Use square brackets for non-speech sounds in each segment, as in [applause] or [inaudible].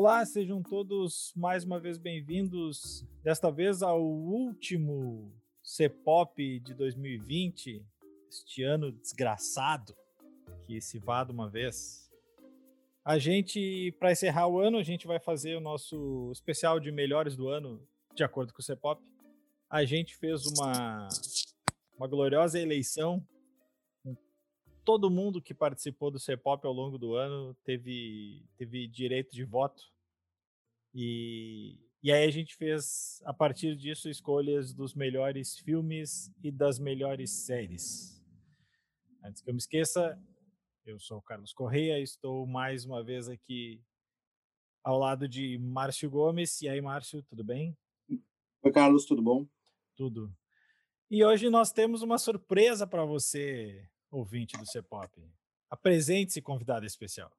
Olá, sejam todos mais uma vez bem-vindos, desta vez ao último C-Pop de 2020, este ano desgraçado que se vá de uma vez. A gente, para encerrar o ano, a gente vai fazer o nosso especial de melhores do ano, de acordo com o C-Pop. A gente fez uma, uma gloriosa eleição todo mundo que participou do C-Pop ao longo do ano teve, teve direito de voto. E, e aí a gente fez, a partir disso, escolhas dos melhores filmes e das melhores séries. Antes que eu me esqueça, eu sou o Carlos Correia, estou mais uma vez aqui ao lado de Márcio Gomes. E aí, Márcio, tudo bem? Oi, Carlos, tudo bom? Tudo. E hoje nós temos uma surpresa para você, ouvinte do C-Pop. Apresente-se, convidado especial.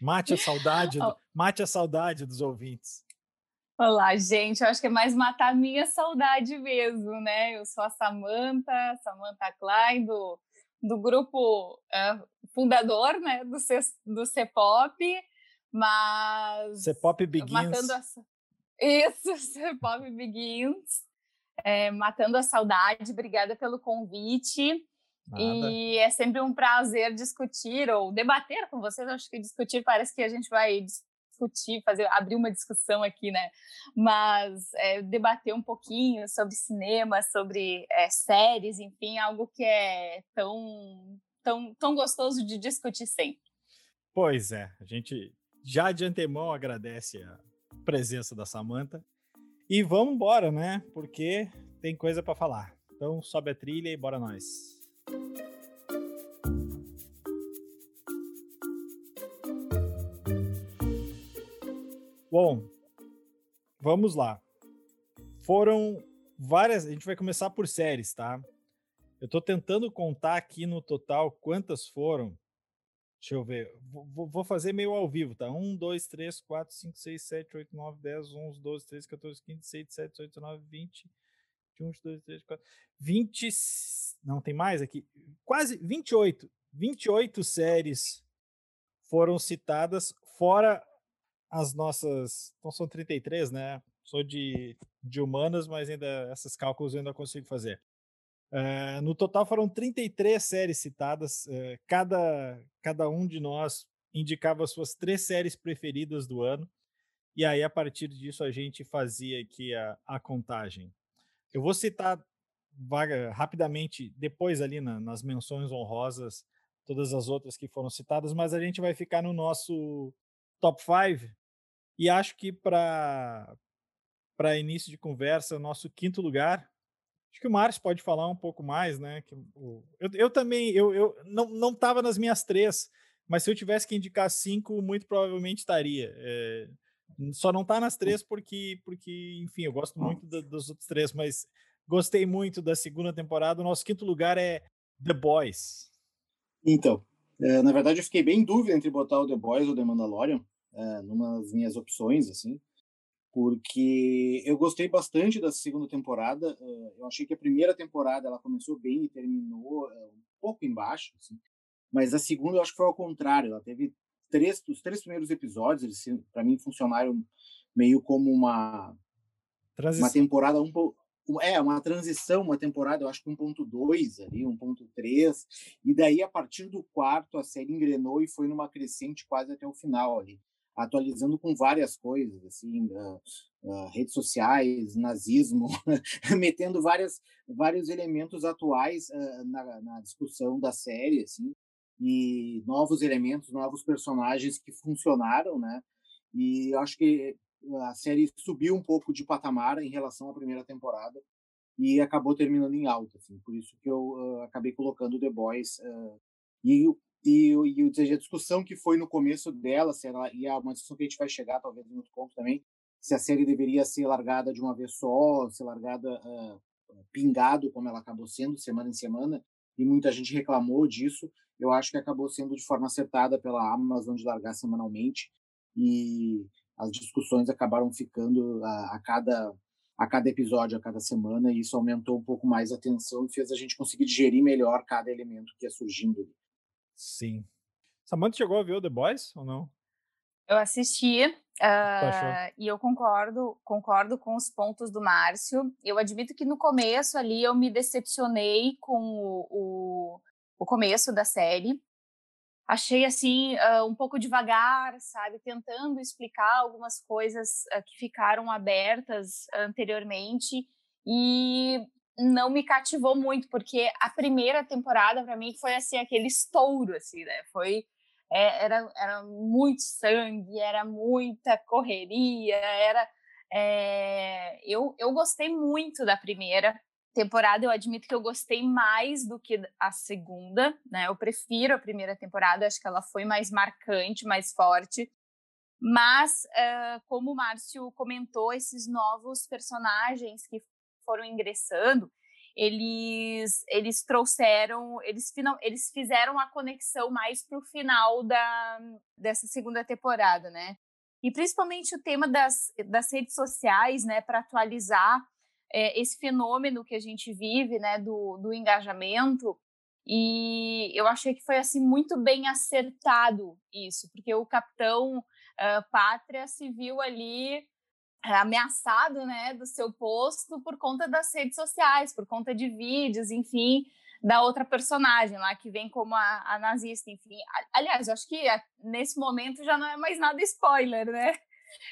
Mate a saudade, oh. [laughs] mate a saudade dos ouvintes. Olá, gente. Eu acho que é mais matar a minha saudade mesmo, né? Eu sou a Samantha, Samantha Klein, do, do grupo uh, fundador né, do, C, do C-Pop, mas... C-Pop Begins. Matando a, [laughs] isso, C-Pop Begins. É, matando a saudade, obrigada pelo convite. Nada. E é sempre um prazer discutir ou debater com vocês. Acho que discutir parece que a gente vai discutir, fazer, abrir uma discussão aqui, né? Mas é, debater um pouquinho sobre cinema, sobre é, séries, enfim, algo que é tão, tão, tão gostoso de discutir sempre. Pois é, a gente já de antemão agradece a presença da Samanta. E vamos embora, né? Porque tem coisa para falar. Então sobe a trilha e bora nós. Bom, vamos lá. Foram várias. A gente vai começar por séries, tá? Eu tô tentando contar aqui no total quantas foram. Deixa eu ver. Vou, fazer meio ao vivo, tá? 1, 2, 3, 4, 5, 6, 7, 8, 9, 10, 11, 12, 13, 14, 15, 16, 17, 18, 19, 20, 21, 22, 23, 24, 20. Não, tem mais aqui. Quase 28. 28 séries foram citadas, fora as nossas. Então são 33, né? Sou de, de humanas, mas ainda esses cálculos eu ainda consigo fazer. Uh, no total foram 33 séries citadas. Uh, cada, cada um de nós indicava suas três séries preferidas do ano. E aí, a partir disso, a gente fazia aqui a, a contagem. Eu vou citar vaga rapidamente depois ali na, nas menções honrosas todas as outras que foram citadas, mas a gente vai ficar no nosso top 5 e acho que para para início de conversa, nosso quinto lugar, acho que o Márcio pode falar um pouco mais, né? Que, o, eu, eu também, eu, eu não não nas minhas três, mas se eu tivesse que indicar cinco, muito provavelmente estaria. É, só não está nas três porque, porque, enfim, eu gosto muito da, dos outros três, mas gostei muito da segunda temporada. O nosso quinto lugar é The Boys. Então, é, na verdade, eu fiquei bem em dúvida entre botar o The Boys ou The Mandalorian é, numa das minhas opções, assim, porque eu gostei bastante da segunda temporada. Uh, eu achei que a primeira temporada ela começou bem e terminou uh, um pouco embaixo, assim, mas a segunda eu acho que foi ao contrário. Ela teve três, os três primeiros episódios, eles para mim funcionaram meio como uma Transição. uma temporada um é uma transição, uma temporada, eu acho que 1.2 ali, 1.3, e daí a partir do quarto a série engrenou e foi numa crescente quase até o final ali atualizando com várias coisas, assim, uh, uh, redes sociais, nazismo, [laughs] metendo várias, vários elementos atuais uh, na, na, discussão da série, assim, e novos elementos, novos personagens que funcionaram, né? E acho que a série subiu um pouco de patamar em relação à primeira temporada e acabou terminando em alta, assim. Por isso que eu acabei colocando The Boys e e, e a discussão que foi no começo dela, se ela, e é uma discussão que a gente vai chegar talvez em outro ponto também, se a série deveria ser largada de uma vez só, ser largada uh, pingado, como ela acabou sendo, semana em semana, e muita gente reclamou disso. Eu acho que acabou sendo de forma acertada pela Amazon de largar semanalmente, e as discussões acabaram ficando a, a cada a cada episódio, a cada semana, e isso aumentou um pouco mais a tensão e fez a gente conseguir digerir melhor cada elemento que ia surgindo ali. Sim. Samantha chegou a ver o The Boys ou não? Eu assisti uh, e eu concordo, concordo com os pontos do Márcio. Eu admito que no começo ali eu me decepcionei com o, o, o começo da série. Achei assim uh, um pouco devagar, sabe, tentando explicar algumas coisas uh, que ficaram abertas anteriormente e não me cativou muito porque a primeira temporada para mim foi assim aquele estouro assim, né? Foi é, era, era muito sangue, era muita correria, era. É, eu, eu gostei muito da primeira temporada, eu admito que eu gostei mais do que a segunda, né? Eu prefiro a primeira temporada, acho que ela foi mais marcante, mais forte. Mas, uh, como o Márcio comentou, esses novos personagens que foram ingressando, eles eles trouxeram, eles, eles fizeram a conexão mais para o final da, dessa segunda temporada, né? E principalmente o tema das, das redes sociais, né, para atualizar é, esse fenômeno que a gente vive, né, do, do engajamento. E eu achei que foi assim muito bem acertado isso, porque o capitão uh, Pátria se viu ali ameaçado, né, do seu posto por conta das redes sociais, por conta de vídeos, enfim, da outra personagem lá que vem como a, a nazista, enfim. Aliás, eu acho que eh, nesse momento já não é mais nada spoiler, né? [laughs]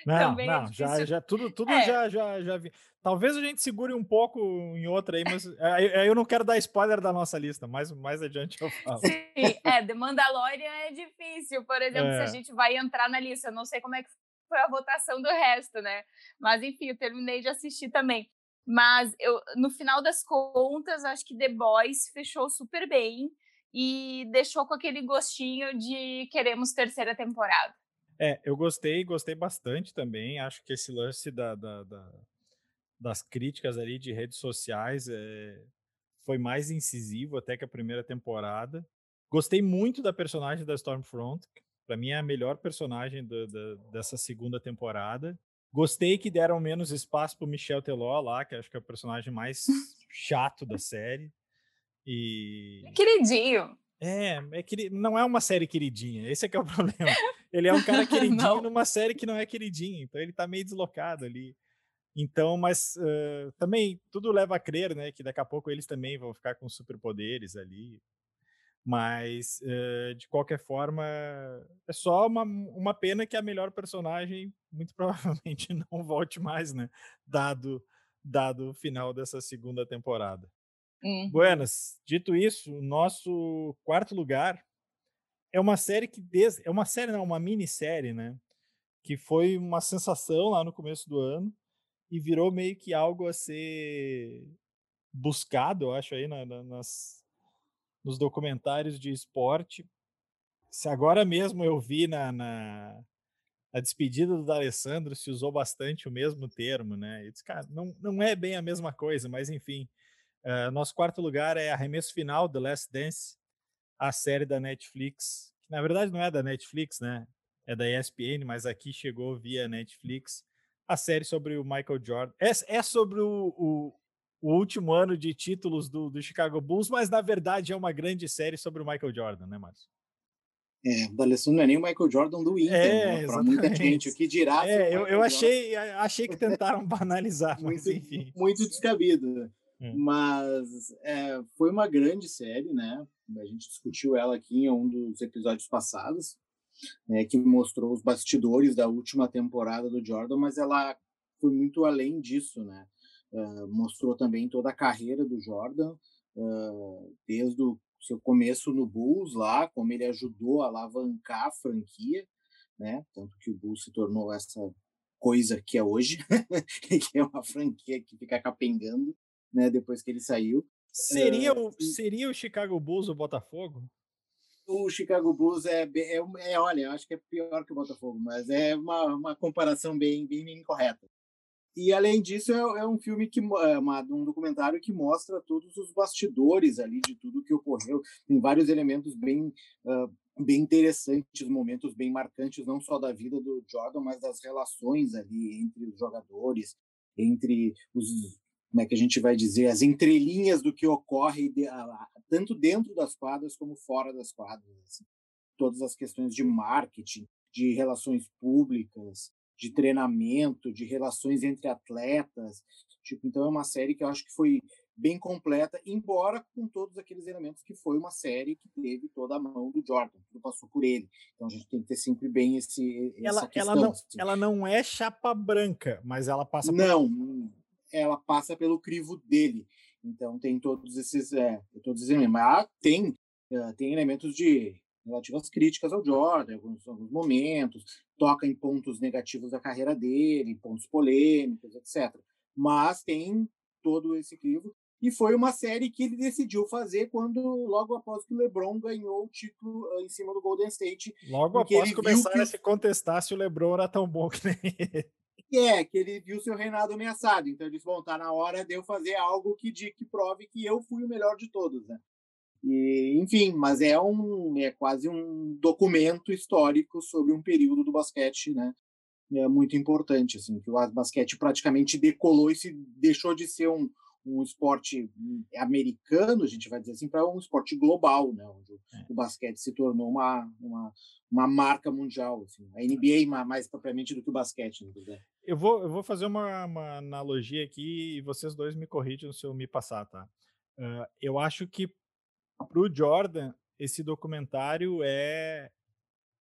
Não, Também é não, é já, já tudo, tudo é. já, já, já vi. Talvez a gente segure um pouco em outra aí, mas aí eu não quero dar spoiler da nossa lista, mas mais adiante eu falo. Sim, é, The Mandalorian é difícil, por exemplo, é. se a gente vai entrar na lista, eu não sei como é que foi a votação do resto, né? Mas enfim, eu terminei de assistir também. Mas eu, no final das contas, acho que The Boys fechou super bem e deixou com aquele gostinho de queremos terceira temporada. É, eu gostei, gostei bastante também. Acho que esse lance da, da, da das críticas ali de redes sociais é, foi mais incisivo até que a primeira temporada. Gostei muito da personagem da Stormfront, para mim é a melhor personagem do, do, dessa segunda temporada. Gostei que deram menos espaço pro Michel Teló lá, que acho que é o personagem mais [laughs] chato da série. E. Queridinho. É, é que não é uma série queridinha. Esse é que é o [laughs] problema. [laughs] Ele é um cara queridinho numa série que não é queridinha, então ele tá meio deslocado ali. Então, mas uh, também tudo leva a crer, né, que daqui a pouco eles também vão ficar com superpoderes ali. Mas, uh, de qualquer forma, é só uma, uma pena que a melhor personagem muito [laughs] provavelmente não volte mais, né? Dado, dado o final dessa segunda temporada. Uhum. Buenas, dito isso, o nosso quarto lugar é uma série que é uma série não, uma minissérie, né? Que foi uma sensação lá no começo do ano e virou meio que algo a ser buscado, eu acho aí na, na, nas nos documentários de esporte. Se agora mesmo eu vi na, na, na despedida do Alessandro se usou bastante o mesmo termo, né? Eu disse, cara, não, não é bem a mesma coisa, mas enfim. Uh, nosso quarto lugar é Arremesso Final, The Last Dance, a série da Netflix, que na verdade não é da Netflix, né? É da ESPN, mas aqui chegou via Netflix. A série sobre o Michael Jordan. É, é sobre o, o, o último ano de títulos do, do Chicago Bulls, mas na verdade é uma grande série sobre o Michael Jordan, né, Márcio? É, o D'Alessandro não é nem o Michael Jordan do Inter, é, né? para muita gente, o que dirá... É, eu, eu achei, achei que tentaram [laughs] banalizar, mas muito, enfim. Muito descabido, hum. mas é, foi uma grande série, né? A gente discutiu ela aqui em um dos episódios passados, né, que mostrou os bastidores da última temporada do Jordan, mas ela foi muito além disso, né? Uh, mostrou também toda a carreira do Jordan, uh, desde o seu começo no Bulls lá, como ele ajudou a alavancar a franquia, né? Tanto que o Bulls se tornou essa coisa que é hoje, [laughs] que é uma franquia que fica capengando, né? Depois que ele saiu. Seria, uh, o, seria o Chicago Bulls o Botafogo? O Chicago Bulls é, é, é, olha, acho que é pior que o Botafogo, mas é uma, uma comparação bem, bem incorreta. E além disso, é, é um filme que é uma, um documentário que mostra todos os bastidores ali de tudo que ocorreu. Tem vários elementos bem uh, bem interessantes, momentos bem marcantes, não só da vida do Jordan, mas das relações ali entre os jogadores, entre os como é que a gente vai dizer, as entrelinhas do que ocorre de, tanto dentro das quadras como fora das quadras. Assim. Todas as questões de marketing, de relações públicas, de treinamento, de relações entre atletas. Tipo, então é uma série que eu acho que foi bem completa, embora com todos aqueles elementos que foi uma série que teve toda a mão do Jordan, tudo passou por ele. Então a gente tem que ter sempre bem esse ela, questão, ela não, assim. ela não é chapa branca, mas ela passa não, por... ela passa pelo crivo dele. Então tem todos esses é, todos esses elementos. Mas tem uh, tem elementos de relativas críticas ao Jordan, em alguns, alguns momentos, toca em pontos negativos da carreira dele, pontos polêmicos, etc. Mas tem todo esse crivo e foi uma série que ele decidiu fazer quando logo após que o LeBron ganhou o título uh, em cima do Golden State. Logo após começar que... a se contestar se o LeBron era tão bom que nem [laughs] ele. É, que ele viu seu reinado ameaçado. Então ele disse, bom, tá na hora de eu fazer algo que, de, que prove que eu fui o melhor de todos, né? E, enfim, mas é um é quase um documento histórico sobre um período do basquete, né? É muito importante, assim, que o basquete praticamente decolou e se deixou de ser um, um esporte americano, a gente vai dizer assim, para um esporte global, né? onde é. o basquete se tornou uma, uma, uma marca mundial. Assim. A NBA mais propriamente do que o basquete. Né? Eu vou, eu vou fazer uma, uma analogia aqui e vocês dois me corrigem se eu me passar, tá? Uh, eu acho que para o Jordan, esse documentário é,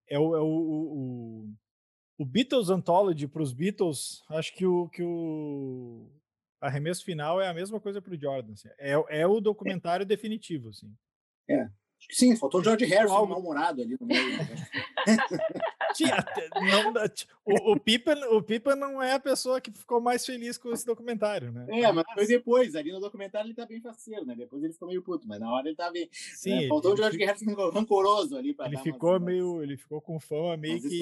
é, o, é o, o, o Beatles Anthology para os Beatles. Acho que o, que o arremesso final é a mesma coisa para o Jordan. Assim. É, é o documentário é. definitivo. Assim. É. Sim, faltou o George Harrison algo... mal-humorado ali no meio. Né? Tinha, não, o, o, Pippen, o Pippen não é a pessoa que ficou mais feliz com esse documentário, né? É, mas foi depois, ali no documentário ele tá bem faceiro, né? Depois ele ficou meio puto, mas na hora ele tá bem. Sim, né? Faltou ele, o George Harrison rancoroso ali para Ele ficou umas, meio. Ele ficou com fama meio que.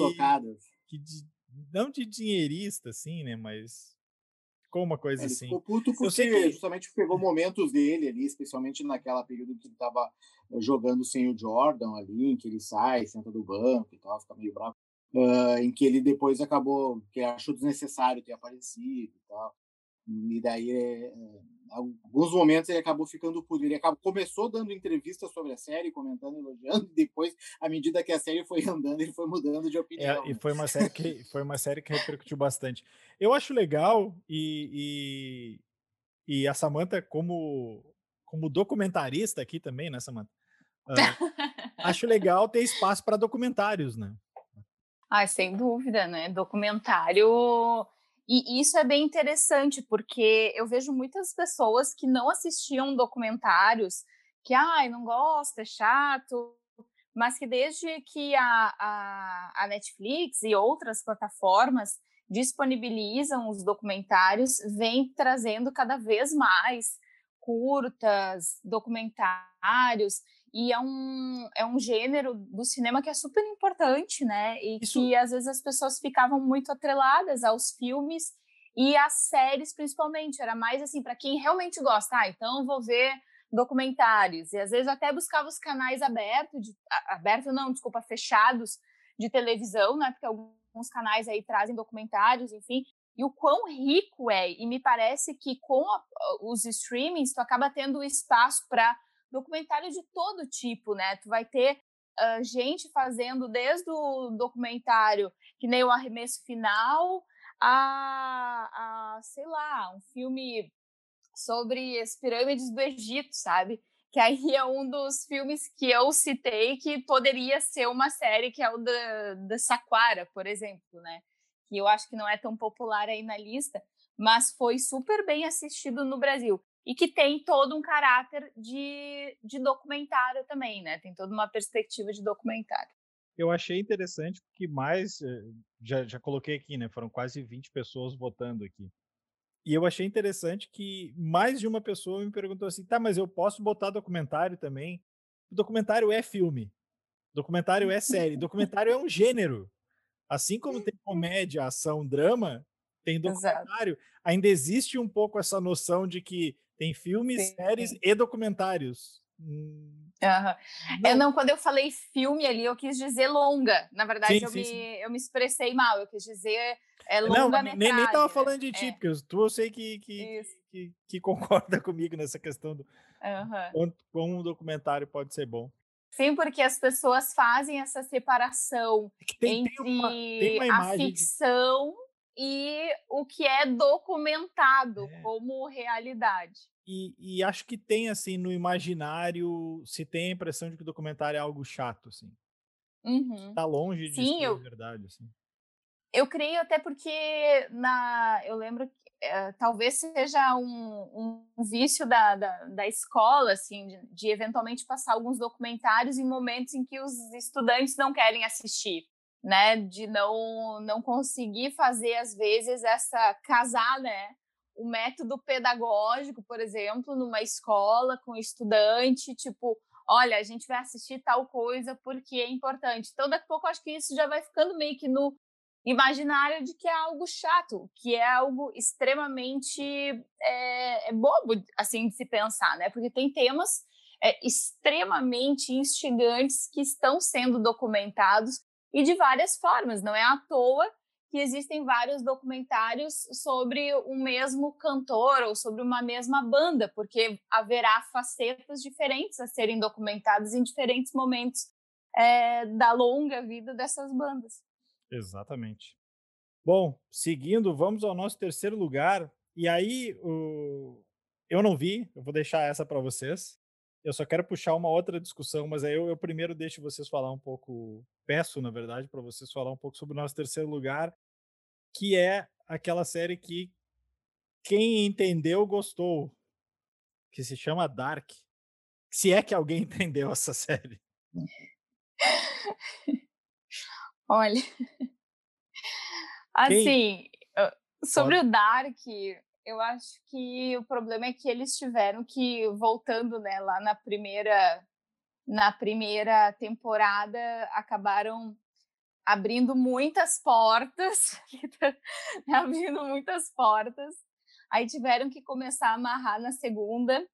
que de, não de dinheirista, assim, né? Mas ficou uma coisa é, ele assim. Ficou puto porque que... justamente pegou momentos dele ali, especialmente naquela período que ele estava eh, jogando sem o Jordan ali, em que ele sai, senta do banco e tal, fica meio bravo. Uh, em que ele depois acabou, que achou desnecessário ter aparecido e tal. E daí, é, alguns momentos ele acabou ficando puto. Ele acabou, começou dando entrevistas sobre a série, comentando, elogiando, [laughs] e depois, à medida que a série foi andando, ele foi mudando de opinião. É, e foi uma série que [laughs] foi uma série que repercutiu bastante. Eu acho legal e, e, e a Samantha como como documentarista aqui também, né, Samantha? Uh, [laughs] acho legal ter espaço para documentários, né? Ah, sem dúvida, né? Documentário e isso é bem interessante, porque eu vejo muitas pessoas que não assistiam documentários, que, ai, não gosta, é chato, mas que desde que a, a, a Netflix e outras plataformas disponibilizam os documentários, vem trazendo cada vez mais curtas, documentários, e é um, é um gênero do cinema que é super importante, né? E Isso... que às vezes as pessoas ficavam muito atreladas aos filmes e às séries, principalmente. Era mais assim, para quem realmente gosta, ah, então vou ver documentários. E às vezes até buscava os canais abertos, de, aberto não, desculpa, fechados de televisão, né? Porque alguns canais aí trazem documentários, enfim. E o quão rico é, e me parece que com a, os streamings tu acaba tendo espaço para documentário de todo tipo, né? Tu vai ter uh, gente fazendo desde o documentário que nem o arremesso final a, a, sei lá, um filme sobre as pirâmides do Egito, sabe? Que aí [laughs] é um dos filmes que eu citei que poderia ser uma série, que é o da, da Saquara, por exemplo, né? Que eu acho que não é tão popular aí na lista, mas foi super bem assistido no Brasil e que tem todo um caráter de, de documentário também, né? Tem toda uma perspectiva de documentário. Eu achei interessante porque mais, eh, já, já coloquei aqui, né? Foram quase 20 pessoas votando aqui. E eu achei interessante que mais de uma pessoa me perguntou assim: tá, mas eu posso botar documentário também? O documentário é filme, documentário é série, documentário é um gênero. Assim como tem [laughs] comédia, ação, drama, tem documentário. Exato. Ainda existe um pouco essa noção de que tem filmes, sim, séries sim. e documentários. Uhum. É, não, quando eu falei filme ali, eu quis dizer longa. Na verdade, sim, eu, me, eu me expressei mal. Eu quis dizer é, longa Não, nem, nem tava falando de ti, é. porque tu eu sei que, que, que, que, [laughs] concorda comigo nessa questão do uhum. quanto, como um documentário pode ser bom. Sim, porque as pessoas fazem essa separação é tem, entre tem uma, tem a ficção. E o que é documentado é. como realidade. E, e, acho que tem, assim, no imaginário, se tem a impressão de que o documentário é algo chato, assim. Uhum. Tá longe de Sim, eu... verdade, assim. Eu creio até porque na, eu lembro que é, talvez seja um, um vício da, da, da, escola, assim, de, de, eventualmente passar alguns documentários em momentos em que os estudantes não querem assistir, né? De não, não conseguir fazer, às vezes, essa casar, né? O método pedagógico, por exemplo, numa escola com estudante, tipo, olha, a gente vai assistir tal coisa porque é importante. Então, daqui a pouco, acho que isso já vai ficando meio que no imaginário de que é algo chato, que é algo extremamente é, é bobo, assim, de se pensar, né? Porque tem temas é, extremamente instigantes que estão sendo documentados e de várias formas. Não é à toa que existem vários documentários sobre o mesmo cantor ou sobre uma mesma banda, porque haverá facetas diferentes a serem documentadas em diferentes momentos é, da longa vida dessas bandas. Exatamente. Bom, seguindo, vamos ao nosso terceiro lugar. E aí, o... eu não vi, eu vou deixar essa para vocês. Eu só quero puxar uma outra discussão, mas aí eu, eu primeiro deixo vocês falar um pouco, peço, na verdade, para vocês falar um pouco sobre o nosso terceiro lugar, que é aquela série que quem entendeu gostou, que se chama Dark. Se é que alguém [laughs] entendeu essa série. [laughs] Olha, assim, sobre Pode. o Dark, eu acho que o problema é que eles tiveram que, voltando né, lá na primeira, na primeira temporada, acabaram abrindo muitas portas, [laughs] abrindo muitas portas. Aí tiveram que começar a amarrar na segunda.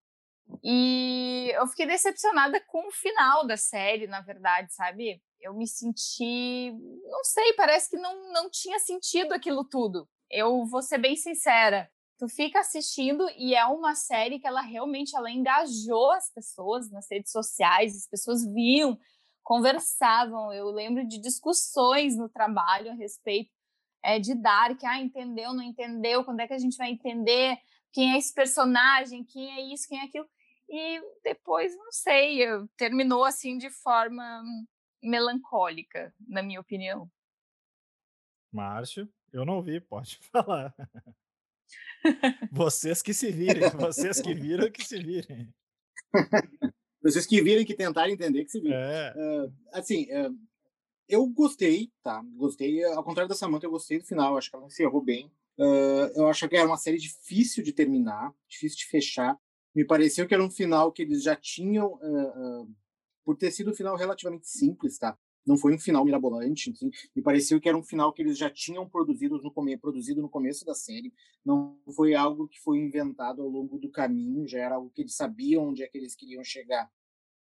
E eu fiquei decepcionada com o final da série, na verdade, sabe? eu me senti, não sei, parece que não, não tinha sentido aquilo tudo. Eu vou ser bem sincera, tu fica assistindo e é uma série que ela realmente ela engajou as pessoas nas redes sociais, as pessoas viam, conversavam. Eu lembro de discussões no trabalho a respeito é, de Dark, ah, entendeu, não entendeu, quando é que a gente vai entender quem é esse personagem, quem é isso, quem é aquilo. E depois, não sei, terminou assim de forma melancólica, na minha opinião. Márcio, eu não vi, pode [laughs] falar. Vocês que se virem, vocês que viram que se virem. vocês que viram que tentaram entender que se virem. É. Uh, assim, uh, eu gostei, tá? Gostei. Ao contrário da Samantha, eu gostei do final. Acho que ela encerrou bem. Uh, eu acho que era uma série difícil de terminar, difícil de fechar. Me pareceu que era um final que eles já tinham por ter sido um final relativamente simples, tá? Não foi um final mirabolante, assim, me pareceu que era um final que eles já tinham produzido no, come produzido no começo da série, não foi algo que foi inventado ao longo do caminho, já era algo que eles sabiam onde é que eles queriam chegar.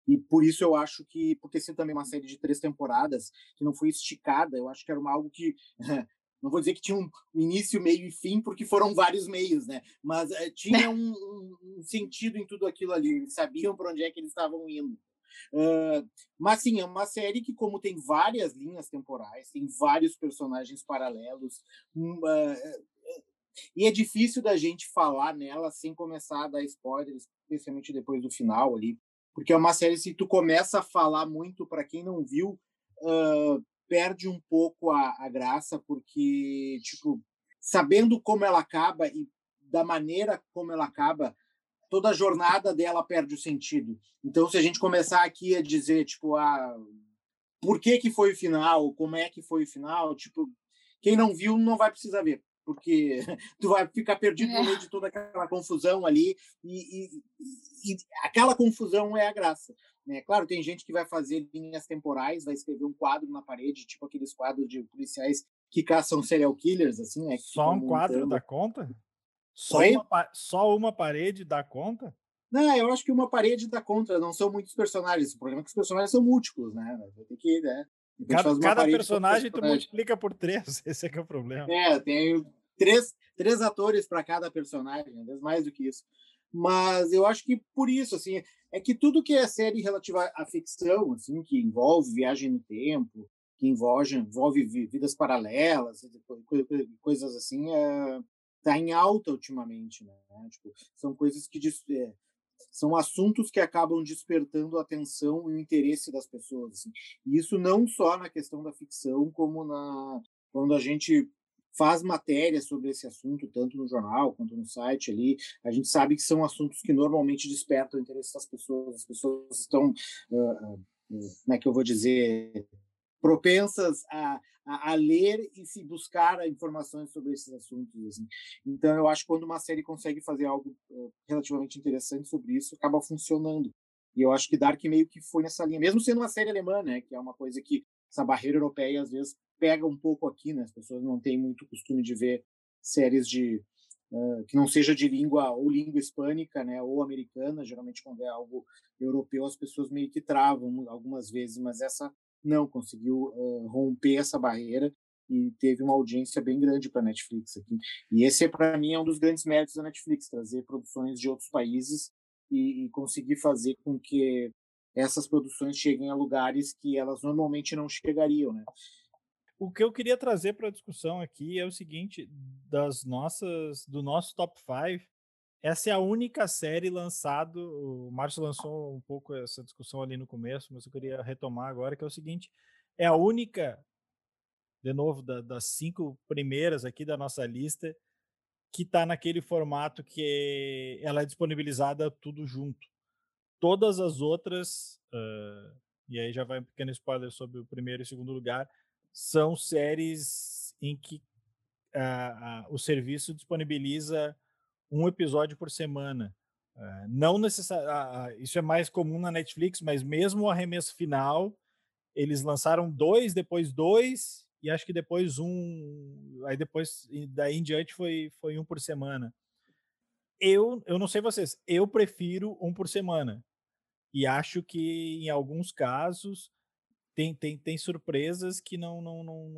E por isso eu acho que, por ter sido também uma série de três temporadas, que não foi esticada, eu acho que era uma, algo que [laughs] não vou dizer que tinha um início, meio e fim, porque foram vários meios, né? Mas é, tinha [laughs] um, um, sentido em tudo aquilo ali. Eles sabiam para onde é que eles estavam indo. Uh, mas sim, é uma série que, como tem várias linhas temporais, tem vários personagens paralelos, uh, e é difícil da gente falar nela sem começar a dar spoilers, especialmente depois do final ali, porque é uma série se tu começa a falar muito para quem não viu, uh, perde um pouco a, a graça, porque tipo sabendo como ela acaba e da maneira como ela acaba, toda a jornada dela perde o sentido. Então, se a gente começar aqui a dizer, tipo, ah, por que que foi o final, como é que foi o final, tipo, quem não viu não vai precisar ver, porque [laughs] tu vai ficar perdido no meio de toda aquela confusão ali e, e, e aquela confusão é a graça. Né? Claro, tem gente que vai fazer linhas temporais, vai escrever um quadro na parede, tipo aqueles quadros de policiais que caçam serial killers, assim, né? Só um quadro da conta? Só uma, só uma parede dá conta? Não, eu acho que uma parede dá conta, não são muitos personagens. O problema é que os personagens são múltiplos, né? Tem que, né? Cada, cada personagem tu multiplica por três, [laughs] esse é que é o problema. É, tem três, três atores para cada personagem, às vezes mais do que isso. Mas eu acho que por isso, assim, é que tudo que é série relativa à ficção, assim, que envolve viagem no tempo, que envolve, envolve vidas paralelas, coisas assim, está em alta ultimamente, né? Tipo, são coisas que é, são assuntos que acabam despertando a atenção e o interesse das pessoas. Assim. E isso não só na questão da ficção, como na quando a gente faz matéria sobre esse assunto, tanto no jornal quanto no site ali, a gente sabe que são assuntos que normalmente despertam o interesse das pessoas, as pessoas estão, uh, uh, como é que eu vou dizer, propensas a, a, a, ler e se buscar informações sobre esses assuntos. Assim. Então, eu acho que quando uma série consegue fazer algo uh, relativamente interessante sobre isso, acaba funcionando. E eu acho que Dark meio que foi nessa linha, mesmo sendo uma série alemã, né, que é uma coisa que essa barreira europeia às vezes pega um pouco aqui, né? As pessoas não têm muito costume de ver séries de uh, que não seja de língua ou língua hispânica, né? Ou americana. Geralmente quando é algo europeu as pessoas meio que travam algumas vezes, mas essa não conseguiu uh, romper essa barreira e teve uma audiência bem grande para a Netflix aqui. E esse para mim é um dos grandes méritos da Netflix, trazer produções de outros países e, e conseguir fazer com que essas produções cheguem a lugares que elas normalmente não chegariam, né? O que eu queria trazer para a discussão aqui é o seguinte: das nossas, do nosso top 5, essa é a única série lançada. O Márcio lançou um pouco essa discussão ali no começo, mas eu queria retomar agora, que é o seguinte: é a única, de novo, da, das cinco primeiras aqui da nossa lista, que está naquele formato que ela é disponibilizada tudo junto. Todas as outras, uh, e aí já vai um pequeno spoiler sobre o primeiro e segundo lugar, são séries em que uh, uh, o serviço disponibiliza um episódio por semana. Uh, não necessariamente. isso é mais comum na Netflix, mas mesmo o arremesso final, eles lançaram dois, depois dois, e acho que depois um. Aí depois, daí em diante, foi, foi um por semana. Eu, eu não sei vocês, eu prefiro um por semana. E acho que em alguns casos tem, tem, tem surpresas que não, não, não,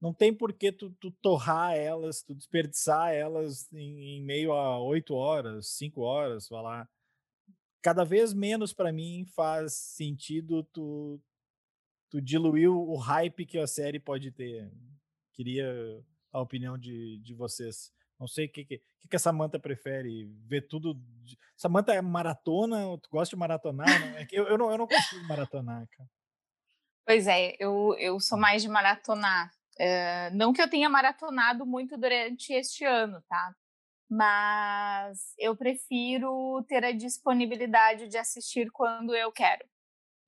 não tem por que tu, tu torrar elas, tu desperdiçar elas em, em meio a oito horas, cinco horas, lá. Cada vez menos para mim faz sentido tu, tu diluir o hype que a série pode ter. Queria a opinião de, de vocês. Não sei o que, que, que, a Samanta prefere, ver tudo. De... Samanta é maratona, tu gosta de maratonar? Né? É eu, eu, não, eu não consigo maratonar, cara. Pois é, eu, eu sou mais de maratonar. Uh, não que eu tenha maratonado muito durante este ano, tá? Mas eu prefiro ter a disponibilidade de assistir quando eu quero.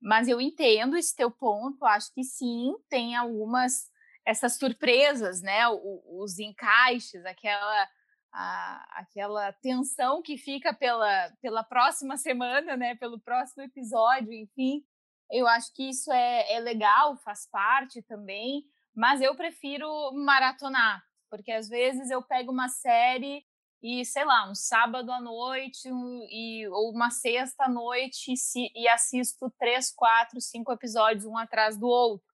Mas eu entendo esse teu ponto, acho que sim, tem algumas essas surpresas, né? O, os encaixes, aquela a, aquela tensão que fica pela, pela próxima semana, né? Pelo próximo episódio, enfim. Eu acho que isso é, é legal, faz parte também, mas eu prefiro maratonar, porque às vezes eu pego uma série e, sei lá, um sábado à noite um, e, ou uma sexta à noite e, e assisto três, quatro, cinco episódios um atrás do outro.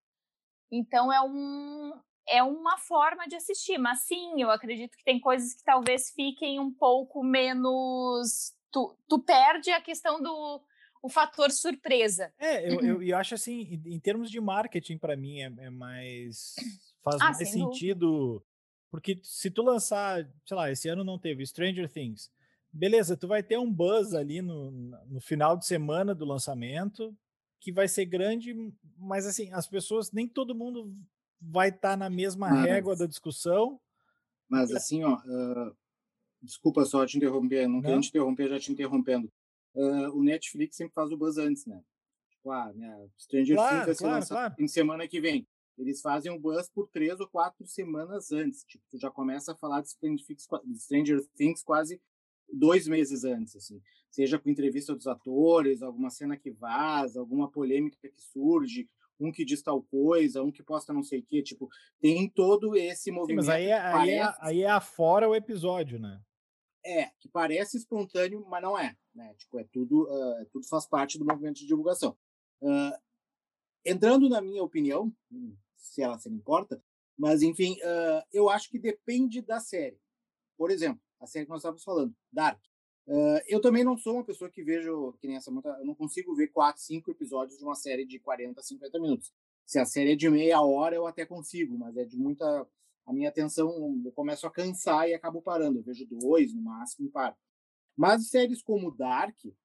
Então é um é uma forma de assistir, mas sim, eu acredito que tem coisas que talvez fiquem um pouco menos. Tu, tu perde a questão do o fator surpresa. É, eu, [laughs] eu, eu acho assim, em, termos de marketing, para mim, é, é, mais. faz ah, mais sentido. Dúvida. Porque se tu lançar, sei lá, esse ano não teve Stranger Things. Beleza, tu vai ter um buzz ali no, no final de semana do lançamento, que vai ser grande, mas assim, as pessoas, nem todo mundo vai estar tá na mesma mas, régua da discussão. Mas assim, ó, uh, desculpa só te interromper, não, não querendo te interromper, já te interrompendo. Uh, o Netflix sempre faz o buzz antes, né? Tipo, ah, né, Stranger claro, Things vai ser lançado em semana que vem. Eles fazem o buzz por três ou quatro semanas antes. Tipo, tu já começa a falar de Stranger Things quase dois meses antes, assim. Seja com entrevista dos atores, alguma cena que vaza, alguma polêmica que surge, um que diz tal coisa, um que posta não sei o quê, tipo, tem todo esse movimento. Sim, mas aí, é, aí, é, aí é afora o episódio, né? É, que parece espontâneo, mas não é. Né? Tipo, é tudo, uh, tudo faz parte do movimento de divulgação. Uh, entrando na minha opinião, se ela se importa, mas enfim, uh, eu acho que depende da série. Por exemplo, a série que nós estávamos falando, Dark. Eu também não sou uma pessoa que vejo, que nem essa, eu não consigo ver quatro, cinco episódios de uma série de 40, 50 minutos. Se a série é de meia hora, eu até consigo, mas é de muita. A minha atenção, eu começo a cansar e acabo parando. Eu vejo dois, no máximo, e paro. Mas séries como Dark, se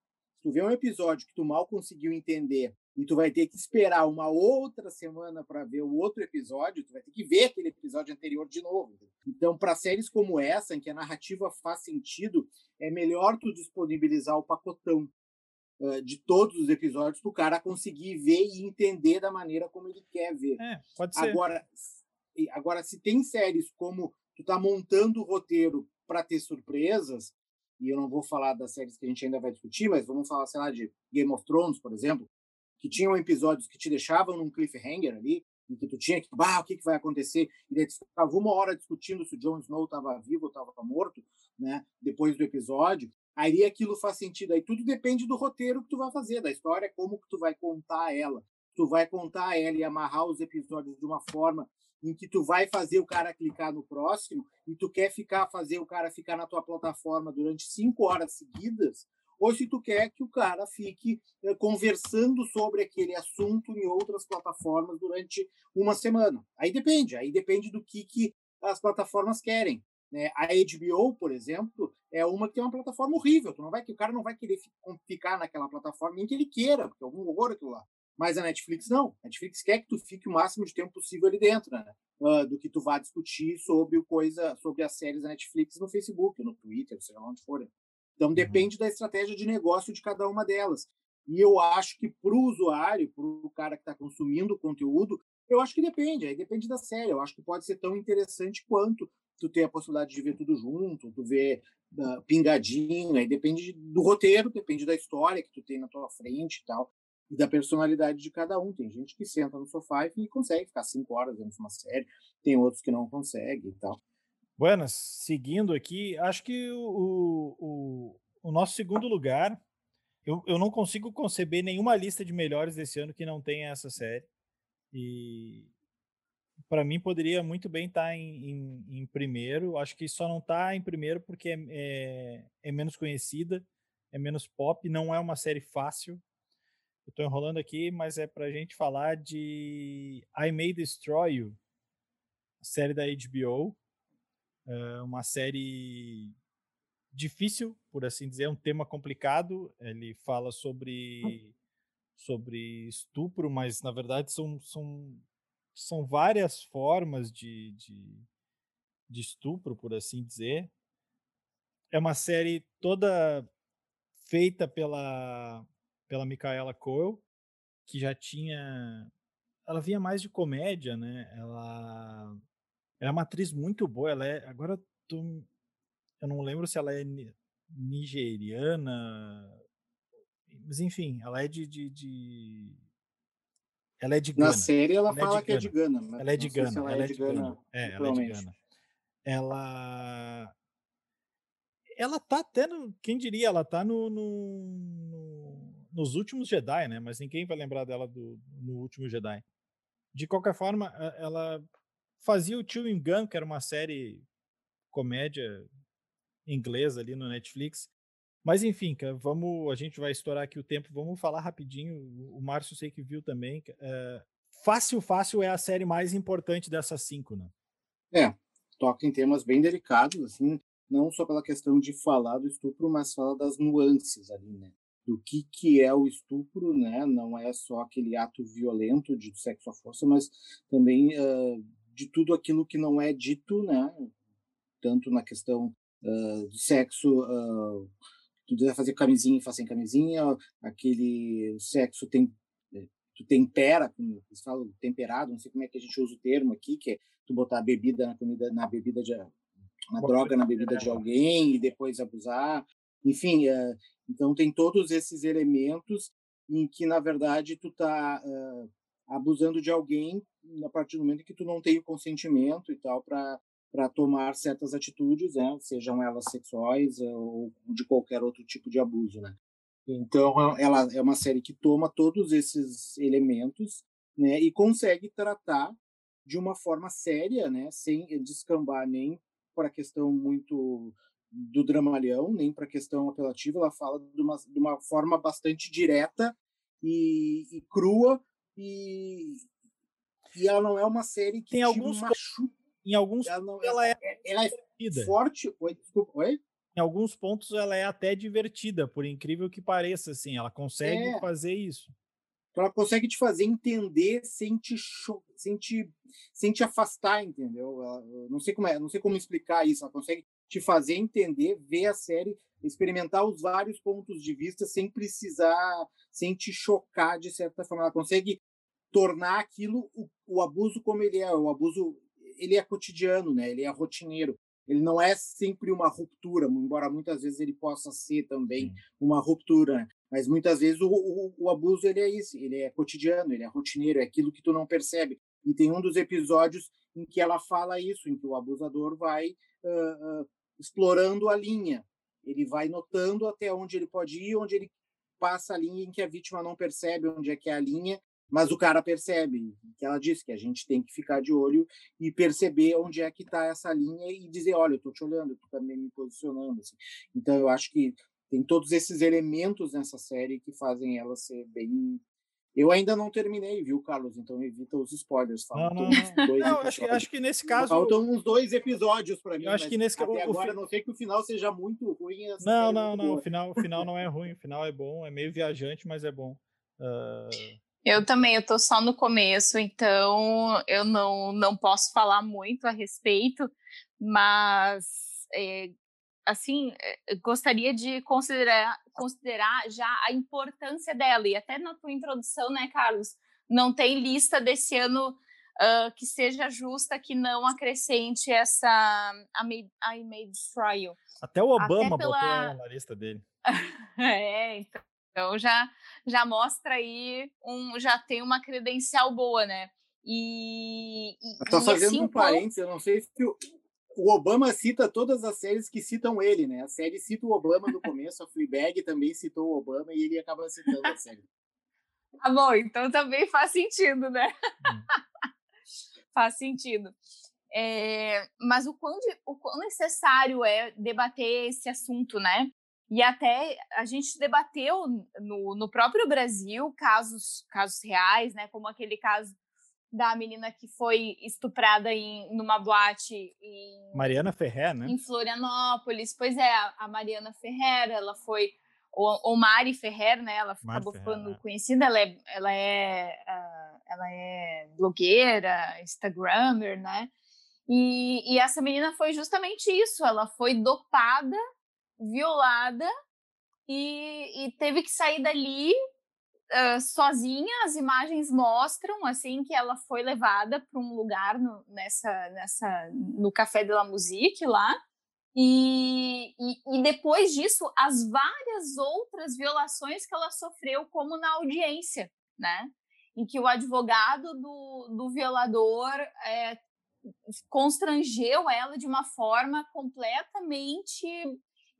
tu vê um episódio que tu mal conseguiu entender e tu vai ter que esperar uma outra semana para ver o outro episódio, tu vai ter que ver aquele episódio anterior de novo. Então, para séries como essa, em que a narrativa faz sentido, é melhor tu disponibilizar o pacotão uh, de todos os episódios para o cara conseguir ver e entender da maneira como ele quer ver. É, pode ser. Agora, agora se tem séries como tu tá montando o roteiro para ter surpresas, e eu não vou falar das séries que a gente ainda vai discutir, mas vamos falar, sei lá, de Game of Thrones, por exemplo, que tinham episódios que te deixavam num cliffhanger ali, em que tu tinha que, bah, o que, que vai acontecer? E daí tu ficava uma hora discutindo se o Jon Snow estava vivo ou estava morto, né? Depois do episódio. Aí aquilo faz sentido. Aí tudo depende do roteiro que tu vai fazer, da história, como que tu vai contar ela. Tu vai contar ela e amarrar os episódios de uma forma em que tu vai fazer o cara clicar no próximo e tu quer ficar fazer o cara ficar na tua plataforma durante cinco horas seguidas, ou se tu quer que o cara fique eh, conversando sobre aquele assunto em outras plataformas durante uma semana. Aí depende, aí depende do que, que as plataformas querem. Né? A HBO, por exemplo, é uma que tem uma plataforma horrível. Tu não vai, o cara não vai querer ficar naquela plataforma nem que ele queira, porque é algum horror aquilo lá. Mas a Netflix não. A Netflix quer que tu fique o máximo de tempo possível ali dentro, né? Uh, do que tu vá discutir sobre o coisa, sobre as séries da Netflix no Facebook, no Twitter, seja onde for. Então, uhum. depende da estratégia de negócio de cada uma delas. E eu acho que para o usuário, para o cara que está consumindo o conteúdo, eu acho que depende, aí depende da série. Eu acho que pode ser tão interessante quanto tu ter a possibilidade de ver tudo junto, tu ver uh, pingadinho, aí depende do roteiro, depende da história que tu tem na tua frente e tal, e da personalidade de cada um. Tem gente que senta no sofá e consegue ficar cinco horas vendo uma série, tem outros que não conseguem e tal. Buenas, seguindo aqui, acho que o, o, o nosso segundo lugar, eu, eu não consigo conceber nenhuma lista de melhores desse ano que não tenha essa série. E para mim poderia muito bem estar tá em, em, em, primeiro. Acho que só não está em primeiro porque é, é, é, menos conhecida, é menos pop, não é uma série fácil. Eu estou enrolando aqui, mas é para a gente falar de I May Destroy You, série da HBO é uma série difícil, por assim dizer, é um tema complicado. Ele fala sobre, sobre estupro, mas na verdade são, são, são várias formas de, de, de estupro, por assim dizer. É uma série toda feita pela, pela Micaela Coel, que já tinha. Ela vinha mais de comédia, né? Ela ela é uma atriz muito boa. Ela é. Agora tô, eu não lembro se ela é nigeriana. Mas enfim, ela é de. de, de... Ela é de Gana. Na série ela, ela fala é que é de Gana. Ela é de Gana. ela, ela, é de Gana. É, ela é de Gana. Ela. Ela tá até no. Quem diria? Ela tá no, no, nos últimos Jedi, né? Mas ninguém vai lembrar dela do, no último Jedi. De qualquer forma, ela fazia o Chewing Gun, que era uma série comédia inglesa ali no Netflix. Mas enfim, vamos, a gente vai estourar aqui o tempo, vamos falar rapidinho. O Márcio sei que viu também. É, Fácil Fácil é a série mais importante dessas cinco, né? É, toca em temas bem delicados, assim, não só pela questão de falar do estupro, mas fala das nuances ali, né? Do que, que é o estupro, né? Não é só aquele ato violento de sexo à força, mas também uh, de tudo aquilo que não é dito, né? Tanto na questão uh, do sexo, uh, tu deve fazer camisinha e faz sem camisinha, aquele sexo tem eh, tu tempera, como eles falam, temperado, não sei como é que a gente usa o termo aqui, que é tu botar a bebida na comida, na bebida de uma droga na bebida de alguém e depois abusar. Enfim, então tem todos esses elementos em que na verdade tu tá uh, abusando de alguém a partir do momento que tu não tem o consentimento e tal para para tomar certas atitudes, né, sejam elas sexuais ou de qualquer outro tipo de abuso, né. Então ela é uma série que toma todos esses elementos, né, e consegue tratar de uma forma séria, né, sem descambar nem para questão muito do dramalhão, nem para a questão apelativa, ela fala de uma, de uma forma bastante direta e, e crua, e, e ela não é uma série que tem alguns machuca. Em alguns ela, não, ela, é, ela é forte. Oi, desculpa, oi? Em alguns pontos ela é até divertida, por incrível que pareça, assim, ela consegue é. fazer isso. Então ela consegue te fazer entender sem te, sem te, sem te afastar, entendeu? Ela, não sei como é, não sei como explicar isso. Ela consegue te fazer entender, ver a série, experimentar os vários pontos de vista sem precisar, sem te chocar de certa forma. Ela consegue tornar aquilo o, o abuso como ele é, o abuso ele é cotidiano, né? Ele é rotineiro. Ele não é sempre uma ruptura, embora muitas vezes ele possa ser também Sim. uma ruptura. Né? Mas muitas vezes o, o, o, abuso ele é isso, ele é cotidiano, ele é rotineiro, é aquilo que tu não percebe. E tem um dos episódios em que ela fala isso, em que o abusador vai uh, uh, explorando a linha. Ele vai notando até onde ele pode ir, onde ele passa a linha em que a vítima não percebe onde é que é a linha, mas o cara percebe. Que ela disse que a gente tem que ficar de olho e perceber onde é que está essa linha e dizer, olha, eu estou te olhando, tu também me posicionando. Assim. Então eu acho que tem todos esses elementos nessa série que fazem ela ser bem eu ainda não terminei, viu, Carlos? Então evita os spoilers. Não, não, não. não acho, acho, que nesse caso. Faltam uns dois episódios para mim. Eu acho que nesse caso. agora, o... não sei que o final seja muito ruim. Não, não, não. O final, o final não é ruim. O final é bom. É meio viajante, mas é bom. Uh... Eu também, eu tô só no começo, então eu não, não posso falar muito a respeito, mas é, assim, eh, gostaria de considerar, considerar já a importância dela. E até na tua introdução, né, Carlos? Não tem lista desse ano uh, que seja justa, que não acrescente essa I May Destroy You. Até o Obama até pela... botou ela na lista dele. [laughs] é, então já, já mostra aí, um, já tem uma credencial boa, né? E. e Só fazendo assim, um parênteses, eu não sei se o, o Obama cita todas as séries que citam ele, né? A série cita o Obama no começo, a Fleabag também citou o Obama e ele acaba citando a série. Tá bom, então também faz sentido, né? Hum. [laughs] faz sentido. É, mas o quão, o quão necessário é debater esse assunto, né? E até a gente debateu no, no próprio Brasil casos, casos reais, né? Como aquele caso da menina que foi estuprada em numa boate em Mariana Ferrer, né? Em Florianópolis. Pois é, a Mariana Ferrer, ela foi ou, Mari Ferrer, né? Ela Mari acabou Ferrer, ficando né? conhecida. Ela é, ela é, ela é blogueira, Instagrammer, né? E, e essa menina foi justamente isso. Ela foi dopada, violada e, e teve que sair dali uh, sozinha, as imagens mostram assim que ela foi levada para um lugar no, nessa, nessa, no Café de la Musique lá. E, e, e, depois disso, as várias outras violações que ela sofreu, como na audiência, né? Em que o advogado do, do violador é, constrangeu ela de uma forma completamente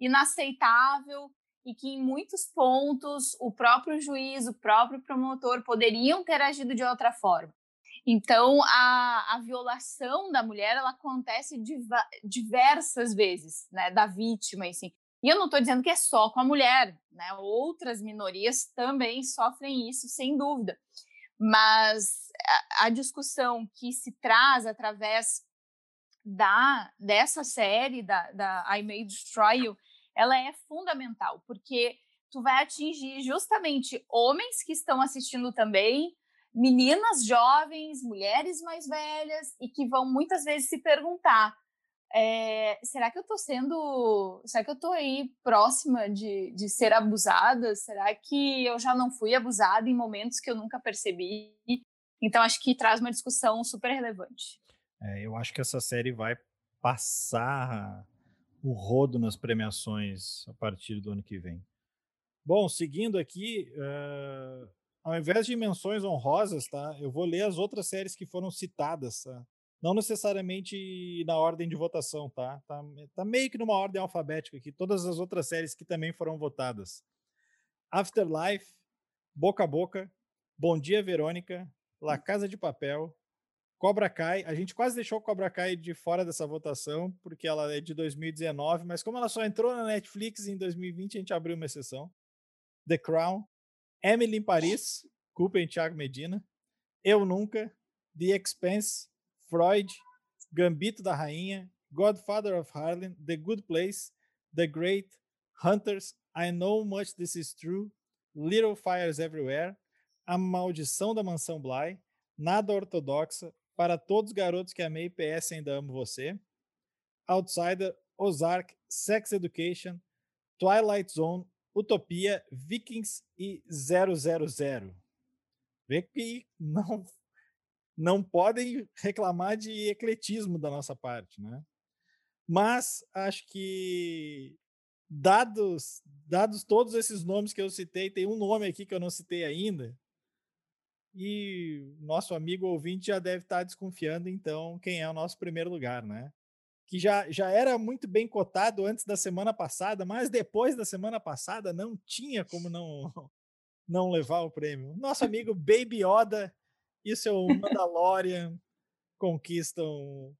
inaceitável, e que em muitos pontos o próprio juiz, o próprio promotor poderiam ter agido de outra forma. Então, a, a violação da mulher ela acontece diversas vezes, né, da vítima, assim. E eu não estou dizendo que é só com a mulher, né? Outras minorias também sofrem isso, sem dúvida. Mas a, a discussão que se traz através da dessa série da, da I May Destroy You ela é fundamental, porque tu vai atingir justamente homens que estão assistindo também, meninas jovens, mulheres mais velhas e que vão muitas vezes se perguntar: é, será que eu estou sendo, será que eu estou aí próxima de, de ser abusada? Será que eu já não fui abusada em momentos que eu nunca percebi? Então acho que traz uma discussão super relevante. É, eu acho que essa série vai passar o rodo nas premiações a partir do ano que vem. Bom, seguindo aqui, uh, ao invés de menções honrosas, tá? Eu vou ler as outras séries que foram citadas, tá? Não necessariamente na ordem de votação, tá? Tá, tá meio que numa ordem alfabética aqui, todas as outras séries que também foram votadas. Afterlife, Boca a Boca, Bom Dia Verônica, La Casa de Papel, Cobra Kai, a gente quase deixou Cobra Kai de fora dessa votação, porque ela é de 2019, mas como ela só entrou na Netflix em 2020, a gente abriu uma exceção. The Crown, Emily em Paris, Culpa Thiago Medina, Eu Nunca, The Expense, Freud, Gambito da Rainha, Godfather of Harlem, The Good Place, The Great, Hunters, I Know Much This Is True, Little Fires Everywhere, A Maldição da Mansão Bly, Nada Ortodoxa, Para Todos os Garotos que Amei, PS Ainda Amo Você, Outsider, Ozark, Sex Education, Twilight Zone, Utopia, Vikings e 000. Vê que não não podem reclamar de ecletismo da nossa parte, né? Mas acho que dados dados todos esses nomes que eu citei, tem um nome aqui que eu não citei ainda. E nosso amigo ouvinte já deve estar desconfiando então quem é o nosso primeiro lugar, né? Que já, já era muito bem cotado antes da semana passada, mas depois da semana passada não tinha como não não levar o prêmio. Nosso amigo [laughs] Baby Yoda e seu Mandalorian conquistam o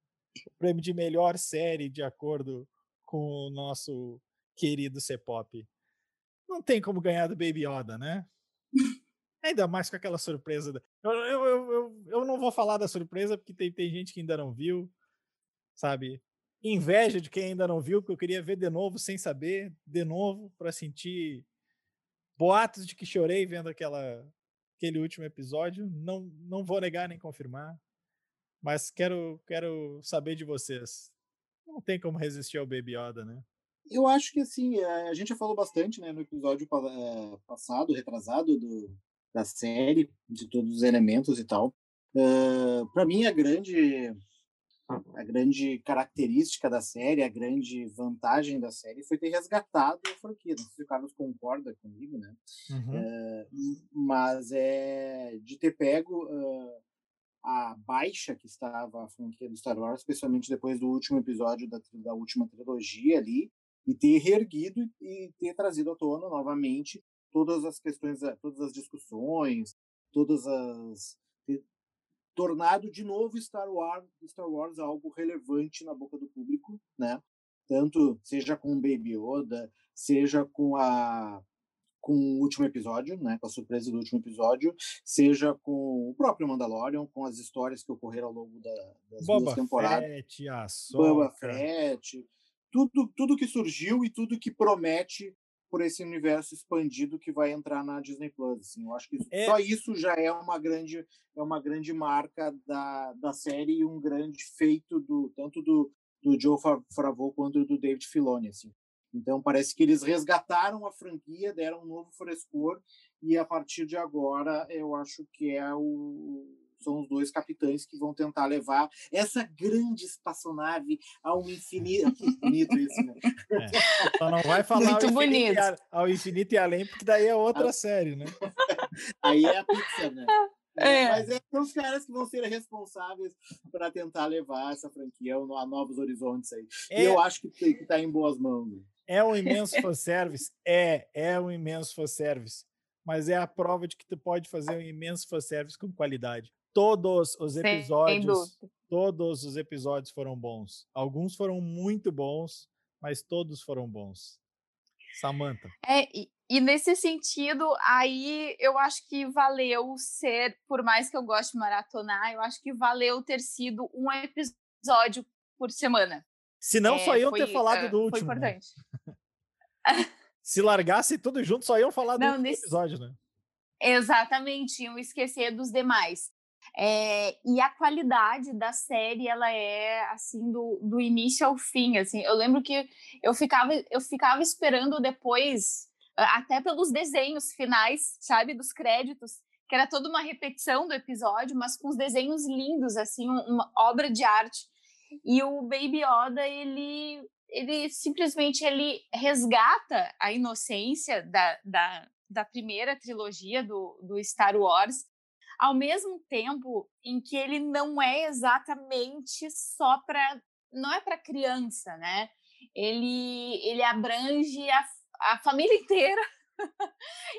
prêmio de melhor série de acordo com o nosso querido C-Pop. Não tem como ganhar do Baby Yoda, né? [laughs] Ainda mais com aquela surpresa. Da... Eu, eu, eu, eu, não vou falar da surpresa, porque tem, tem gente que ainda não viu, sabe? Inveja de quem ainda não viu, que eu queria ver de novo sem saber, de novo, para sentir boatos de que chorei vendo aquela, aquele último episódio. Não, não vou negar nem confirmar, mas quero, quero saber de vocês. Não tem como resistir ao Baby Yoda, né? Eu acho que assim, eh, a gente já falou bastante né, no episódio eh, passado, retrasado do, da série, de todos os elementos e tal. Uh, para mim, a grande a grande característica da série, a grande vantagem da série foi ter resgatado a franquia. Não sei se o Carlos concorda comigo, né? Uhum. É, mas é de ter pego uh, a baixa que estava a franquia do Star Wars, especialmente depois do último episódio da, da última trilogia ali, e ter reerguido e ter trazido à tona novamente todas as questões, todas as discussões, todas as tornado de novo Star Wars, Star Wars algo relevante na boca do público, né? Tanto seja com Baby Yoda, seja com a com o último episódio, né, com a surpresa do último episódio, seja com o próprio Mandalorian, com as histórias que ocorreram ao longo da, das Boba duas temporadas. Fett, a Boba Fett, tudo, tudo que surgiu e tudo que promete por esse universo expandido que vai entrar na Disney Plus. Assim. Eu acho que é. só isso já é uma grande é uma grande marca da, da série e um grande feito do tanto do, do Joe Favreau quanto do David Filoni. Assim. Então parece que eles resgataram a franquia, deram um novo frescor e a partir de agora eu acho que é o são os dois capitães que vão tentar levar essa grande espaçonave ao infinito. [laughs] Que bonito isso, né? É. Só não vai falar Muito ao, infinito a, ao infinito e além, porque daí é outra a... série, né? [laughs] Aí é a pizza, né? É. Mas é os caras que vão ser responsáveis para tentar levar essa franquia a novos horizontes aí. É. E eu acho que está em boas mãos. É um imenso fanservice? [laughs] É, é um imenso fanservice. Mas é a prova de que tu pode fazer um imenso fanservice com qualidade todos os episódios, todos os episódios foram bons. Alguns foram muito bons, mas todos foram bons. Samantha. É, e, e, nesse sentido, aí eu acho que valeu ser, por mais que eu goste de maratonar, eu acho que valeu ter sido um episódio por semana. Se não, é, só iam foi, ter falado uh, do último. Foi né? importante. Né? [laughs] Se largasse tudo junto, só iam falar não, do nesse... episódio, né? Exatamente, iam esquecer dos demais. É, e a qualidade da série ela é assim do, do início ao fim assim. Eu lembro que eu ficava eu ficava esperando depois até pelos desenhos finais sabe dos créditos que era toda uma repetição do episódio mas com os desenhos lindos assim uma obra de arte. E o Baby Yoda ele ele simplesmente ele resgata a inocência da, da, da primeira trilogia do, do Star Wars ao mesmo tempo em que ele não é exatamente só para não é para criança, né? Ele ele abrange a, a família [laughs] inteira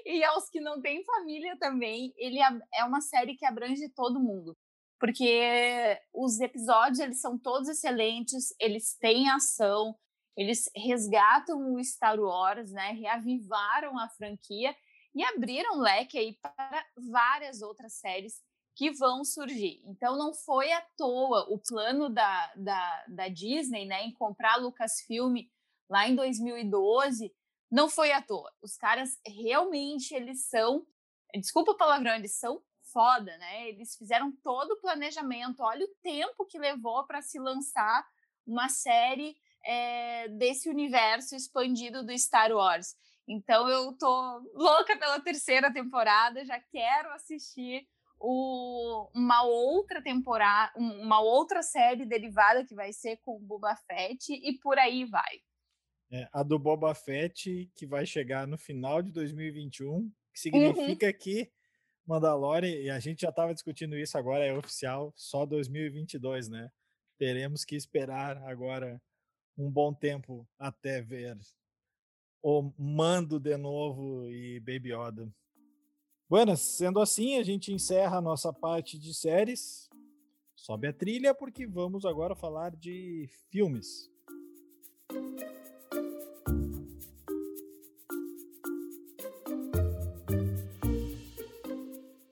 e aos que não têm família também. Ele é uma série que abrange todo mundo. porque os episódios eles são todos excelentes, eles têm ação, eles resgatam o Star Wars, né? Reavivaram a franquia e abriram leque aí para várias outras séries que vão surgir. Então não foi à toa o plano da, da, da Disney, né, em comprar a Lucasfilm lá em 2012, não foi à toa. Os caras realmente eles são, desculpa o palavrão, eles são foda, né? Eles fizeram todo o planejamento. Olha o tempo que levou para se lançar uma série é, desse universo expandido do Star Wars. Então eu tô louca pela terceira temporada, já quero assistir o, uma outra temporada, uma outra série derivada que vai ser com o Boba Fett e por aí vai. É, a do Boba Fett que vai chegar no final de 2021, que uhum. significa uhum. que Mandalorian, e a gente já estava discutindo isso agora, é oficial, só 2022, né? Teremos que esperar agora um bom tempo até ver o Mando de novo e Baby Yoda. Bueno, sendo assim, a gente encerra a nossa parte de séries. Sobe a trilha porque vamos agora falar de filmes.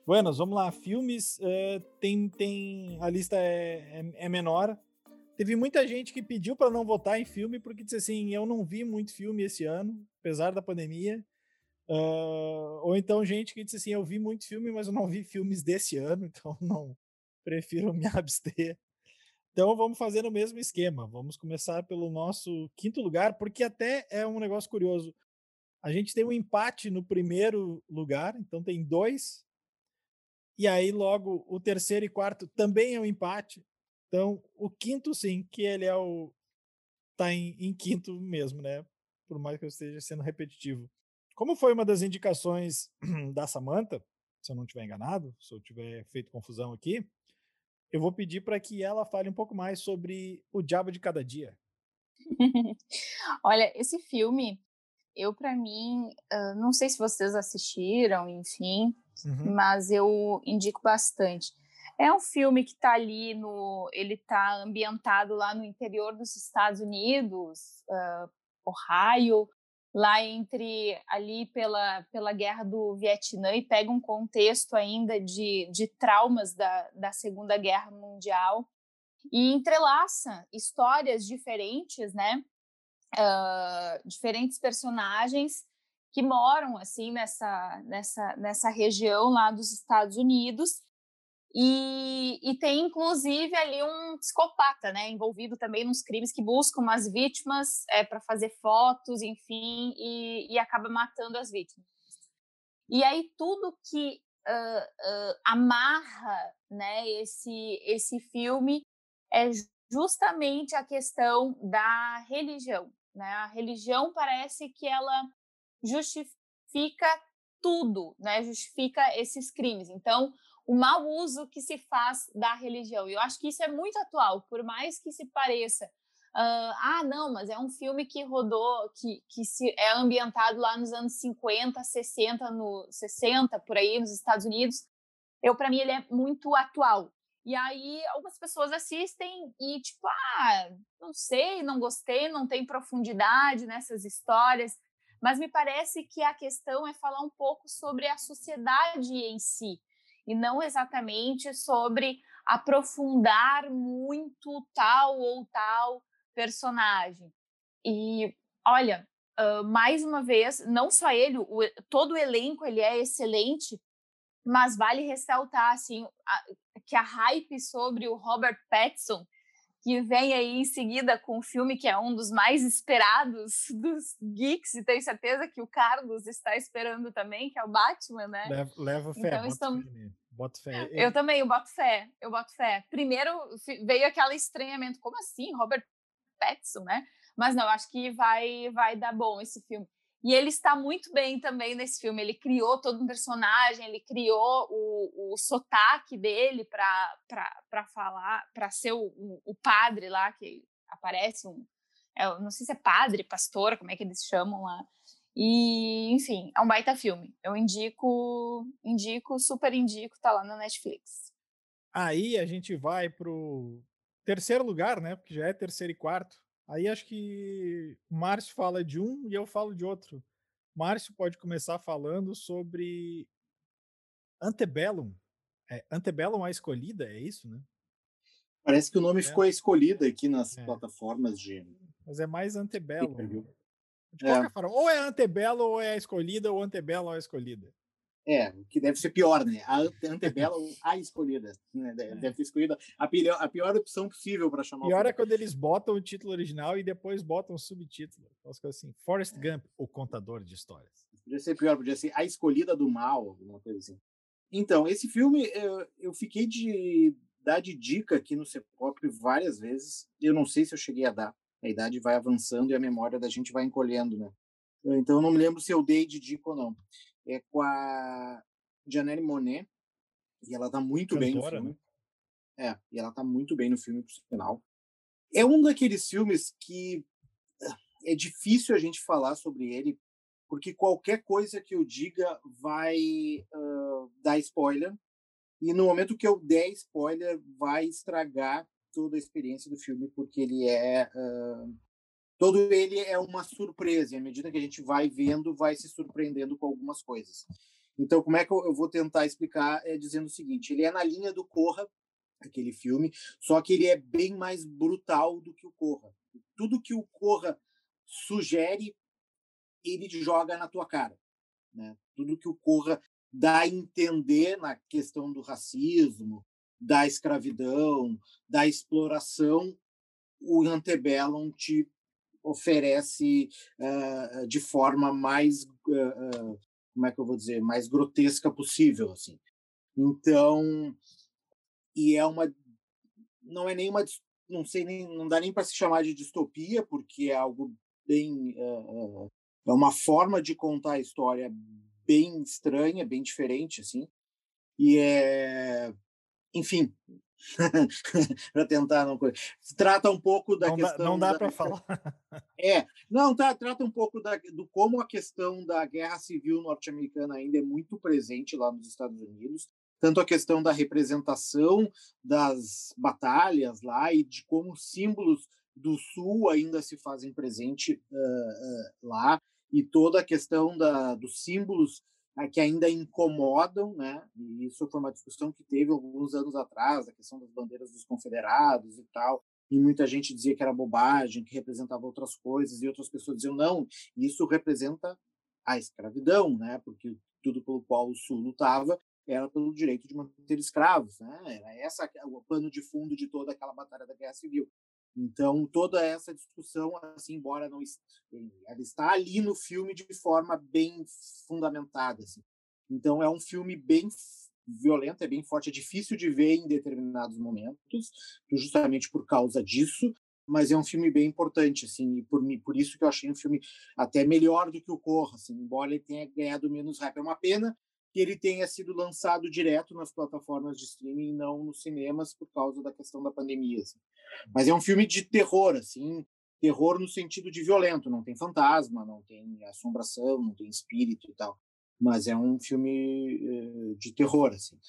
Buenas, vamos lá. Filmes, uh, tem, tem. A lista é, é, é, menor. Teve muita gente que pediu para não votar em filme porque disse assim: eu não vi muito filme esse ano, apesar da pandemia. Uh, ou então gente que disse assim: eu vi muito filme, mas eu não vi filmes desse ano, [laughs] então não prefiro me abster. Então vamos fazer no mesmo esquema. Vamos começar pelo nosso quinto lugar, porque até é um negócio curioso. A gente tem um empate no primeiro lugar, então tem dois e aí, logo, o terceiro e quarto também é um empate. Então, o quinto, sim, que ele é o. tá em, em quinto mesmo, né? Por mais que eu esteja sendo repetitivo. Como foi uma das indicações [clears throat] da Samantha, se eu não estiver enganado, se eu tiver feito confusão aqui, eu vou pedir para que ela fale um pouco mais sobre o Diabo de Cada Dia. [laughs] Olha, esse filme, eu para mim, não sei se vocês assistiram, enfim, uhum. mas eu indico bastante. É um filme que está ali no, ele está ambientado lá no interior dos Estados Unidos, uh, Ohio, lá entre ali pela, pela guerra do Vietnã e pega um contexto ainda de, de traumas da, da Segunda Guerra Mundial e entrelaça histórias diferentes, né? Uh, diferentes personagens que moram assim nessa, nessa, nessa região lá dos Estados Unidos. E, e tem inclusive ali um psicopata, né, envolvido também nos crimes que buscam as vítimas é, para fazer fotos, enfim, e, e, acaba matando as vítimas. E aí tudo que uh, uh, amarra, né, esse esse filme é justamente a questão da religião, né? A religião parece que ela justifica tudo, né? Justifica esses crimes. Então, o mau uso que se faz da religião. E eu acho que isso é muito atual, por mais que se pareça. Uh, ah, não, mas é um filme que rodou, que, que se, é ambientado lá nos anos 50, 60, no 60, por aí, nos Estados Unidos. Eu, para mim, ele é muito atual. E aí, algumas pessoas assistem e, tipo, ah, não sei, não gostei, não tem profundidade nessas histórias mas me parece que a questão é falar um pouco sobre a sociedade em si, e não exatamente sobre aprofundar muito tal ou tal personagem. E olha, uh, mais uma vez, não só ele, o, todo o elenco ele é excelente, mas vale ressaltar assim a, que a hype sobre o Robert Pattinson que vem aí em seguida com um filme que é um dos mais esperados [laughs] dos geeks, e tenho certeza que o Carlos está esperando também, que é o Batman, né? Leva, leva fé, então, estamos... boto fé. Eu também, eu boto fé, eu boto fé. Primeiro veio aquele estranhamento, como assim, Robert Pattinson, né? Mas não, acho que vai, vai dar bom esse filme. E ele está muito bem também nesse filme. Ele criou todo um personagem, ele criou o, o sotaque dele para falar, para ser o, o, padre lá, que aparece um. É, não sei se é padre, pastor, como é que eles chamam lá. E, enfim, é um baita filme. Eu indico, indico, super indico, tá lá na Netflix. Aí a gente vai pro terceiro lugar, né? Porque já é terceiro e quarto. Aí acho que o Márcio fala de um e eu falo de outro. Márcio pode começar falando sobre Antebellum. É, Antebellum a escolhida, é isso, né? Parece que o nome é. ficou escolhido aqui nas é. plataformas de. Mas é mais Antebellum. De qualquer é. forma, ou é Antebellum ou é a escolhida, ou Antebellum ou é a escolhida. É, que deve ser pior, né? A [laughs] Antebellum ou a escolhida. Né? É. Deve ter escolhido a pior, a pior opção possível para chamar Pior o é quando eles botam o título original e depois botam o subtítulo. Coisas assim. Forrest é. Gump, o contador de histórias. Podia ser pior, podia ser a escolhida do mal, alguma coisa assim. Então, esse filme eu, eu fiquei de dar de dica aqui no Cepop várias vezes. Eu não sei se eu cheguei a dar. A idade vai avançando e a memória da gente vai encolhendo, né? Então, eu não me lembro se eu dei de dica ou não. É com a Janelle Monet, e ela tá muito Cantora, bem no filme. Né? É, e ela tá muito bem no filme, por sinal. É um daqueles filmes que ah, é difícil a gente falar sobre ele, porque qualquer coisa que eu diga vai uh, dar spoiler, e no momento que eu der spoiler, vai estragar toda a experiência do filme, porque ele é. Uh, todo ele é uma surpresa, e à medida que a gente vai vendo, vai se surpreendendo com algumas coisas. Então, como é que eu, vou tentar explicar? É dizendo o seguinte: ele é na linha do Corra, aquele filme, só que ele é bem mais brutal do que o Corra. Tudo que o Corra sugere, ele joga na tua cara. Né? Tudo que o Corra dá a entender na questão do racismo, da escravidão, da exploração, o Antebellum te oferece uh, de forma mais, uh, uh, como é que eu vou dizer, mais grotesca possível, assim. Então, e é uma, não é nenhuma, não sei nem, não dá nem para se chamar de distopia, porque é algo bem, é uma forma de contar a história bem estranha, bem diferente, assim. E é. Enfim. [laughs] para tentar não trata um pouco da não questão dá, não dá para falar. [laughs] É não tá trata um pouco da, do como a questão da guerra civil norte-americana ainda é muito presente lá nos Estados Unidos tanto a questão da representação das batalhas lá e de como símbolos do sul ainda se fazem presente uh, uh, lá e toda a questão da, dos símbolos que ainda incomodam, né? E isso foi uma discussão que teve alguns anos atrás, a questão das bandeiras dos confederados e tal. E muita gente dizia que era bobagem, que representava outras coisas, e outras pessoas diziam não, isso representa a escravidão, né? Porque tudo pelo qual o Sul lutava era pelo direito de manter escravos, né? Era essa o pano de fundo de toda aquela batalha da Guerra Civil. Então, toda essa discussão, assim, embora não ela está ali no filme de forma bem fundamentada, assim. Então, é um filme bem violento, é bem forte, é difícil de ver em determinados momentos, justamente por causa disso, mas é um filme bem importante, assim, e por, por isso que eu achei um filme até melhor do que o Corra, assim, embora ele tenha ganhado menos hype. É uma pena que ele tenha sido lançado direto nas plataformas de streaming e não nos cinemas por causa da questão da pandemia. Assim. Mas é um filme de terror, assim, terror no sentido de violento, não tem fantasma, não tem assombração, não tem espírito e tal. Mas é um filme uh, de terror, assim.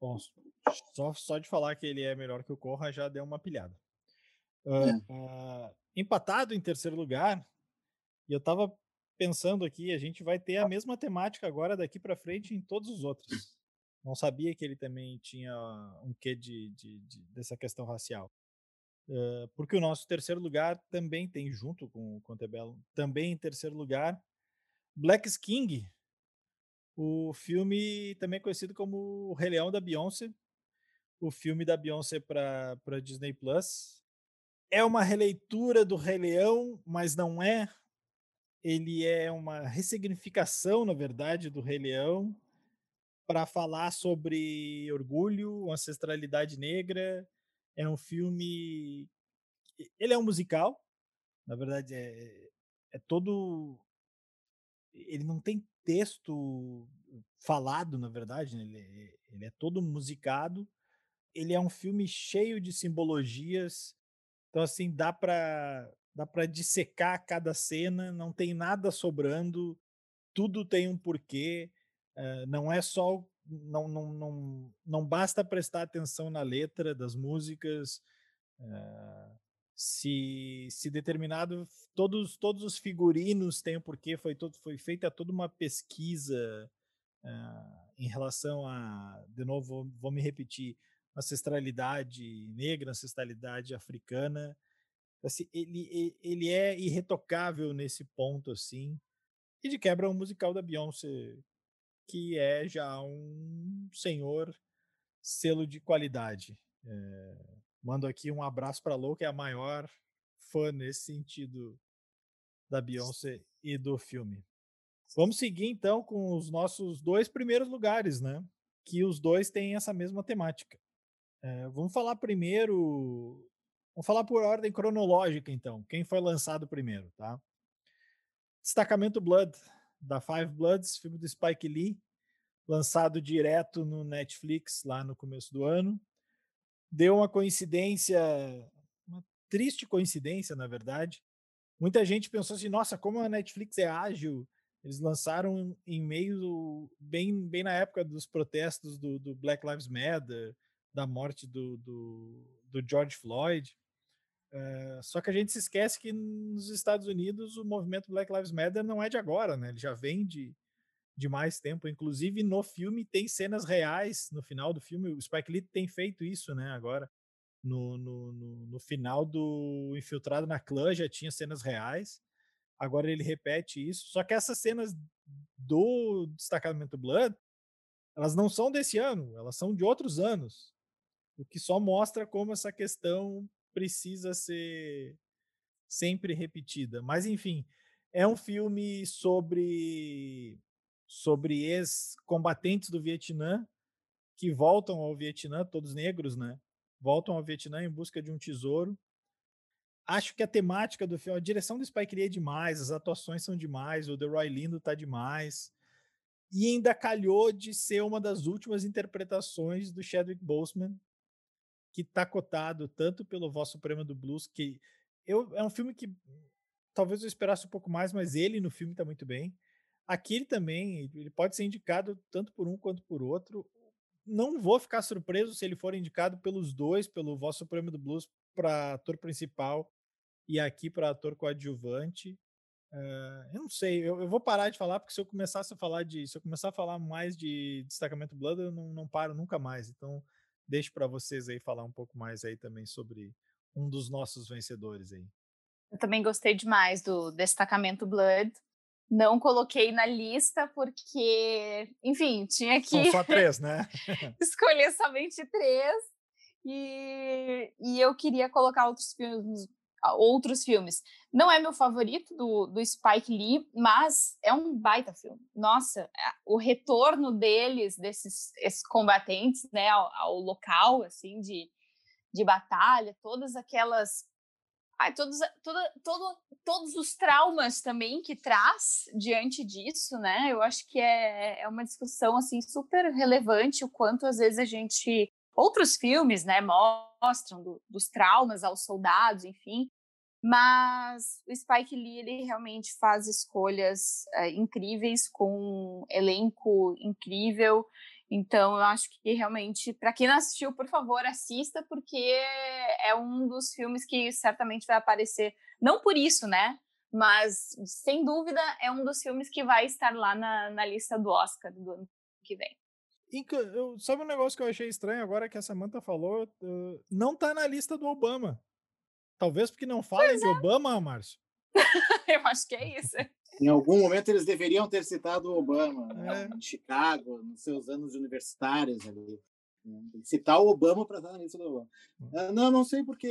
Bom, só, só de falar que ele é melhor que o Corra já deu uma pilhada. Uh, é. uh, empatado em terceiro lugar, e eu tava pensando aqui, a gente vai ter a mesma temática agora daqui para frente em todos os outros. Não sabia que ele também tinha um quê de, de, de dessa questão racial. Uh, porque o nosso terceiro lugar também tem, junto com o Contebello, também em terceiro lugar, Black King, o filme também conhecido como O Rei Leão da Beyoncé, o filme da Beyoncé para Disney Plus. É uma releitura do Rei Leão, mas não é ele é uma ressignificação, na verdade, do Rei Leão para falar sobre orgulho, ancestralidade negra. É um filme. Ele é um musical, na verdade, é, é todo. Ele não tem texto falado, na verdade, né? ele, ele é todo musicado. Ele é um filme cheio de simbologias. Então, assim, dá para dá para dissecar cada cena, não tem nada sobrando, tudo tem um porquê, uh, não é só não, não, não, não basta prestar atenção na letra das músicas, uh, se, se determinado, todos, todos os figurinos têm um porquê, foi, todo, foi feita toda uma pesquisa uh, em relação a, de novo, vou, vou me repetir, ancestralidade negra, ancestralidade africana, assim, ele, ele é irretocável nesse ponto, assim, e de quebra um musical da Beyoncé que é já um senhor selo de qualidade. É, mando aqui um abraço para Lou, que é a maior fã nesse sentido da Beyoncé e do filme. Vamos seguir então com os nossos dois primeiros lugares, né? Que os dois têm essa mesma temática. É, vamos falar primeiro. Vamos falar por ordem cronológica, então. Quem foi lançado primeiro, tá? Destacamento Blood, da Five Bloods, filme do Spike Lee, lançado direto no Netflix lá no começo do ano. Deu uma coincidência, uma triste coincidência, na verdade. Muita gente pensou assim: nossa, como a Netflix é ágil. Eles lançaram em meio, bem, bem na época dos protestos do, do Black Lives Matter, da morte do, do, do George Floyd. Uh, só que a gente se esquece que nos Estados Unidos o movimento Black Lives Matter não é de agora, né? Ele já vem de, de mais tempo. Inclusive no filme tem cenas reais no final do filme. O Spike Lee tem feito isso, né? Agora no, no, no, no final do Infiltrado na Clã já tinha cenas reais. Agora ele repete isso. Só que essas cenas do destacamento Blood elas não são desse ano, elas são de outros anos. O que só mostra como essa questão precisa ser sempre repetida. Mas, enfim, é um filme sobre, sobre ex-combatentes do Vietnã que voltam ao Vietnã, todos negros, né? Voltam ao Vietnã em busca de um tesouro. Acho que a temática do filme, a direção do Spike Lee é demais, as atuações são demais, o The Roy Lindo tá demais. E ainda calhou de ser uma das últimas interpretações do Chadwick Boseman, que está cotado tanto pelo Vosso Supremo do Blues, que eu, é um filme que talvez eu esperasse um pouco mais, mas ele no filme está muito bem. Aqui ele também, ele pode ser indicado tanto por um quanto por outro. Não vou ficar surpreso se ele for indicado pelos dois, pelo Vosso Supremo do Blues para ator principal e aqui para ator coadjuvante. Uh, eu não sei, eu, eu, vou parar de falar, porque se eu começasse a falar de. Se eu começar a falar mais de destacamento Blood, eu não, não paro nunca mais. Então, deixo para vocês aí falar um pouco mais aí também sobre um dos nossos vencedores aí. Eu também gostei demais do destacamento Blood. Não coloquei na lista porque, enfim, tinha que São só três, né? [laughs] escolher somente três. E, e eu queria colocar outros filmes outros filmes. Não é meu favorito do, do Spike Lee, mas é um baita filme. Nossa, o retorno deles, desses combatentes, né, ao, ao, local, assim, de, de batalha, todas aquelas... Ai, todos, toda, todo, todos os traumas também que traz diante disso, né? Eu acho que é, é uma discussão, assim, super relevante o quanto, às vezes, a gente outros filmes, né, mostram do, dos traumas aos soldados, enfim. Mas o Spike Lee ele realmente faz escolhas é, incríveis com um elenco incrível. Então eu acho que realmente, para quem não assistiu, por favor, assista, porque é um dos filmes que certamente vai aparecer. Não por isso, né? Mas sem dúvida é um dos filmes que vai estar lá na, na lista do Oscar do ano que vem. Eu, sabe um negócio que eu achei estranho agora que a Samantha falou? Uh, não tá na lista do Obama. Talvez porque não falem de é. Obama, Márcio. [laughs] eu acho que é isso. Em algum momento eles deveriam ter citado o Obama, né? é. em Chicago, nos seus anos universitários ali. Né? Citar o Obama para estar na lista do Obama. Uh, não, não sei porque.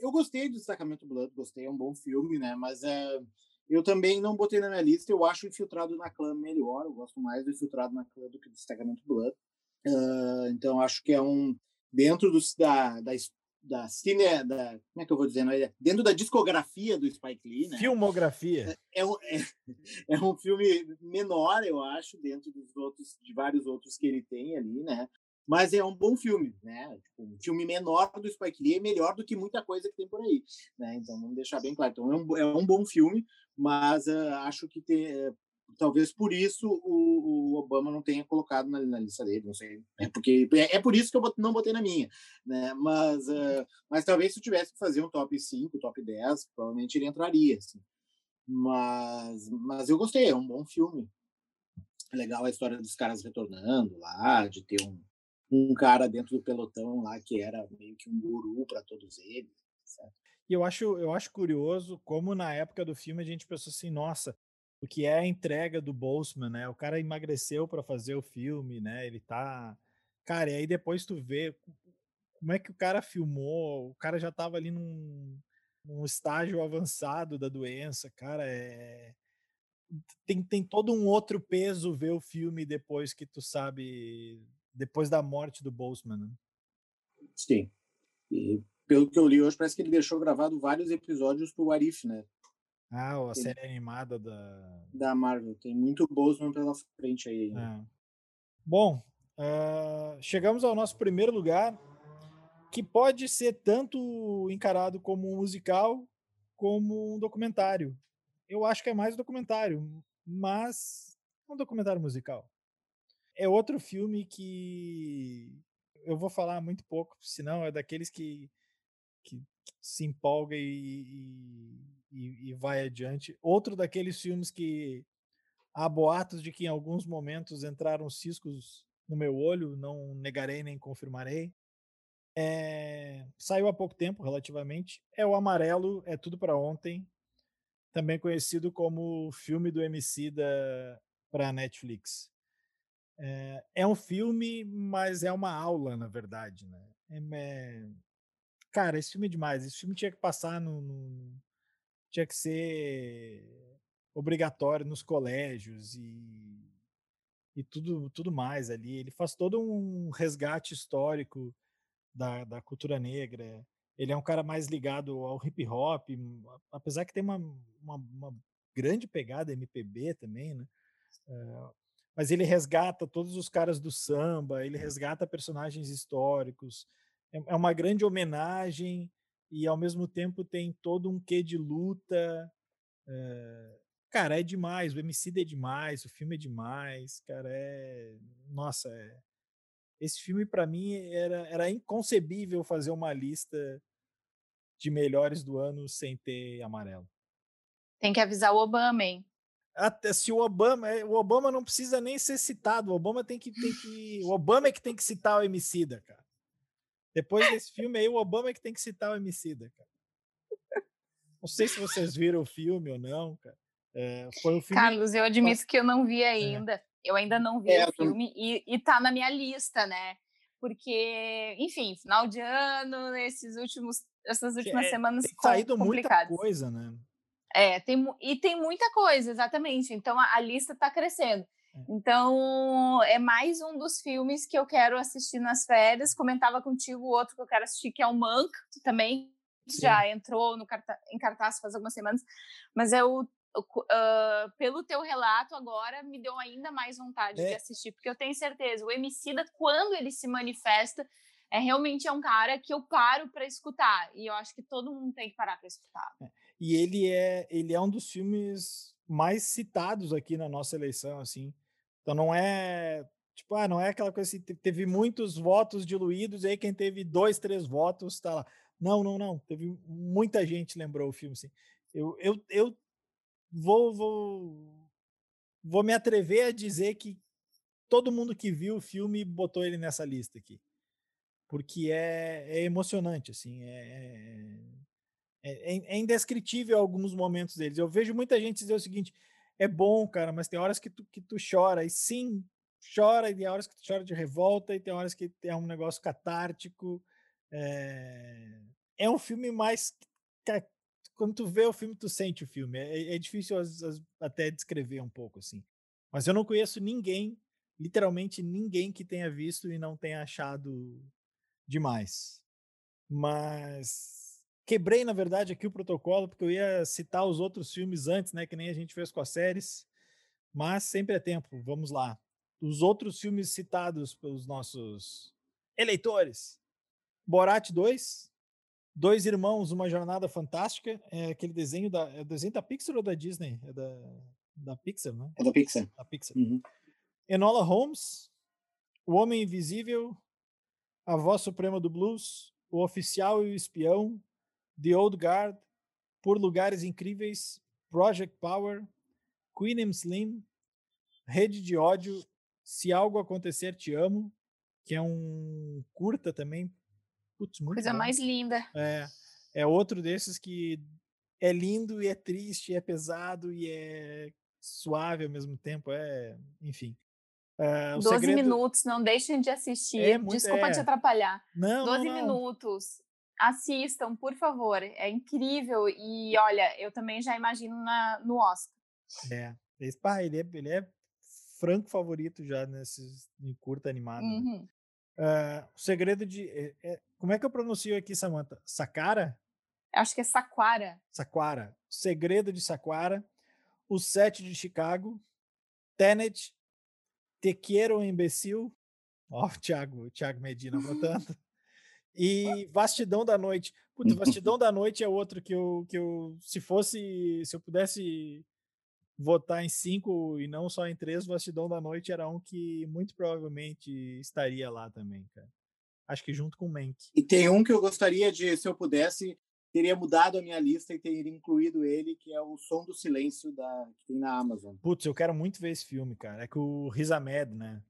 Eu gostei do Destacamento Blood, gostei, é um bom filme, né? Mas uh, eu também não botei na minha lista. Eu acho Infiltrado na Clã melhor. Eu gosto mais do Infiltrado na Clã do que do Destacamento Blood. Uh, então acho que é um. Dentro do, da, da, da cine, da, como é que eu vou dizer, é? dentro da discografia do Spike Lee, né? Filmografia. É, é, um, é, [laughs] é, um filme menor, eu acho, dentro dos outros, de vários outros que ele tem ali, né? Mas é um bom filme, né? Tipo, um filme menor do Spike Lee é melhor do que muita coisa que tem por aí, né? Então vamos deixar bem claro. Então é um, é um bom filme, mas uh, acho que tem, uh, talvez por isso o, o, Obama não tenha colocado na, na, lista dele, não sei. É, porque, é, é por isso que eu não botei na minha. Né? Mas, uh, mas talvez se eu tivesse que fazer um top 5, top 10, provavelmente ele entraria. Assim. Mas, mas eu gostei, é um bom filme. É legal a história dos caras retornando lá, de ter um, um cara dentro do pelotão lá que era meio que um guru para todos eles. Certo? E eu acho, eu acho curioso como na época do filme a gente pensou assim, nossa, o que é a entrega do Boltzmann, né? O cara emagreceu para fazer o filme, né? Ele tá. Cara, e aí depois tu vê como é que o cara filmou, o cara já tava ali num, num estágio avançado da doença, cara, é. Tem, tem todo um outro peso ver o filme depois que tu sabe, depois da morte do Boltzmann, né? Sim. E pelo que eu li hoje, parece que ele deixou gravado vários episódios pro Arif, né? Ah, a série animada da. Da Marvel. Tem muito Boseman pela frente aí. É. Bom, uh, chegamos ao nosso primeiro lugar, que pode ser tanto encarado como um musical como um documentário. Eu acho que é mais documentário, mas um documentário musical. É outro filme que eu vou falar muito pouco, senão é daqueles que, que se empolga e, e e, vai adiante. Outro daqueles filmes que há boatos de que em alguns momentos entraram ciscos no meu olho, não negarei nem confirmarei. É, saiu há pouco tempo, relativamente. É o Amarelo, é tudo para ontem, também conhecido como filme do MC da para Netflix. É, é, um filme, mas é uma aula, na verdade, né? É, é... Cara, esse filme é demais. Esse filme tinha que passar no, no, tinha que ser obrigatório nos colégios e, e tudo, tudo mais ali. Ele faz todo um resgate histórico da, da cultura negra. Ele é um cara mais ligado ao hip hop, apesar que tem uma, uma, uma grande pegada MPB também, né? Uh, mas ele resgata todos os caras do samba, ele resgata personagens históricos. É, é uma grande homenagem e ao mesmo tempo tem todo um quê de luta. É... Cara, é demais. O MC é demais, o filme é demais. Cara, é. Nossa, é... esse filme para mim era, era inconcebível fazer uma lista de melhores do ano sem ter amarelo. Tem que avisar o Obama, hein? Até se o Obama, o Obama não precisa nem ser citado, o Obama tem que, tem que, o Obama é que tem que citar o Emicida, cara. Depois desse filme aí, o Obama é que tem que citar o Emicida, cara. Não sei se vocês viram o filme ou não, cara. É, foi um filme... Carlos, eu admito que eu não vi é. ainda. É. Eu ainda não vi é, o filme e, e tá na minha lista, né? Porque, enfim, final de ano, esses últimos, essas últimas é, semanas tem saído muita coisa, né? É, tem, e tem muita coisa, exatamente. Então a, a lista está crescendo. É. Então, é mais um dos filmes que eu quero assistir nas férias. Comentava contigo o outro que eu quero assistir, que é o Monk, que também Sim. já entrou no cartaz, em cartaz faz algumas semanas. Mas é o, uh, pelo teu relato agora, me deu ainda mais vontade é. de assistir, porque eu tenho certeza, o Emicida, quando ele se manifesta, é realmente é um cara que eu paro para escutar. E eu acho que todo mundo tem que parar para escutar. É. E ele é, ele é um dos filmes mais citados aqui na nossa eleição, assim. Então não é tipo, ah, não é aquela coisa assim, teve muitos votos diluídos, e aí quem teve dois, três votos está lá. Não, não, não. Teve muita gente lembrou o filme, assim. Eu, eu, eu vou, vou, vou me atrever a dizer que todo mundo que viu o filme botou ele nessa lista aqui. Porque é, é emocionante, assim. É, é, é, é indescritível alguns momentos deles. Eu vejo muita gente dizer o seguinte: é bom, cara, mas tem horas que tu, que tu chora, e sim, chora, e tem horas que tu chora de revolta, e tem horas que é um negócio catártico. É, é um filme mais. Quando tu vê o filme, tu sente o filme. É, é difícil as, as, até descrever um pouco, assim. Mas eu não conheço ninguém, literalmente ninguém que tenha visto e não tenha achado demais. Mas Quebrei, na verdade, aqui o protocolo, porque eu ia citar os outros filmes antes, né? Que nem a gente fez com as séries. Mas sempre é tempo. Vamos lá. Os outros filmes citados pelos nossos eleitores: Borat 2, Dois Irmãos, Uma Jornada Fantástica. É aquele desenho da. É desenho da Pixar ou da Disney? É da. da Pixar, né? É da Pixar. Da Pixar. Uhum. Enola Holmes, O Homem Invisível, A Voz Suprema do Blues, O Oficial e o Espião, The Old Guard, Por Lugares Incríveis, Project Power, Queen and Slim, Rede de Ódio, Se Algo Acontecer Te Amo, que é um curta também. Putz, muito Coisa bom. mais linda. É, é outro desses que é lindo e é triste, é pesado e é suave ao mesmo tempo. É, enfim. É, o 12 segredo... minutos, não deixem de assistir. É muito- Desculpa é. te atrapalhar. Não, 12 não, não. minutos. Assistam, por favor. É incrível. E olha, eu também já imagino na, no Oscar. É. Esse, pá, ele é, ele é franco favorito já nesses em curta animado. né? Uhum. Ah, o segredo de. é- é- como é que eu pronuncio aqui, Samantha? Sakara? Acho que é Saquara. Saquara. Segredo de Saquara. O Sete de Chicago. Tenet. Te Quiero Imbecil. Ó, o Thiago, o Thiago Medina botando. E Vastidão da Noite. Puta, [laughs] Vastidão da Noite é outro que eu, que eu. Se fosse. Se eu pudesse votar em cinco e não só em três, Vastidão da Noite era um que muito provavelmente estaria lá também, cara. Acho que junto com o Mank. E tem um que eu gostaria de, se eu pudesse, teria mudado a minha lista e teria incluído ele, que é o Som do Silêncio da, que tem na Amazon. Putz, eu quero muito ver esse filme, cara. É com o Riz Ahmed, né?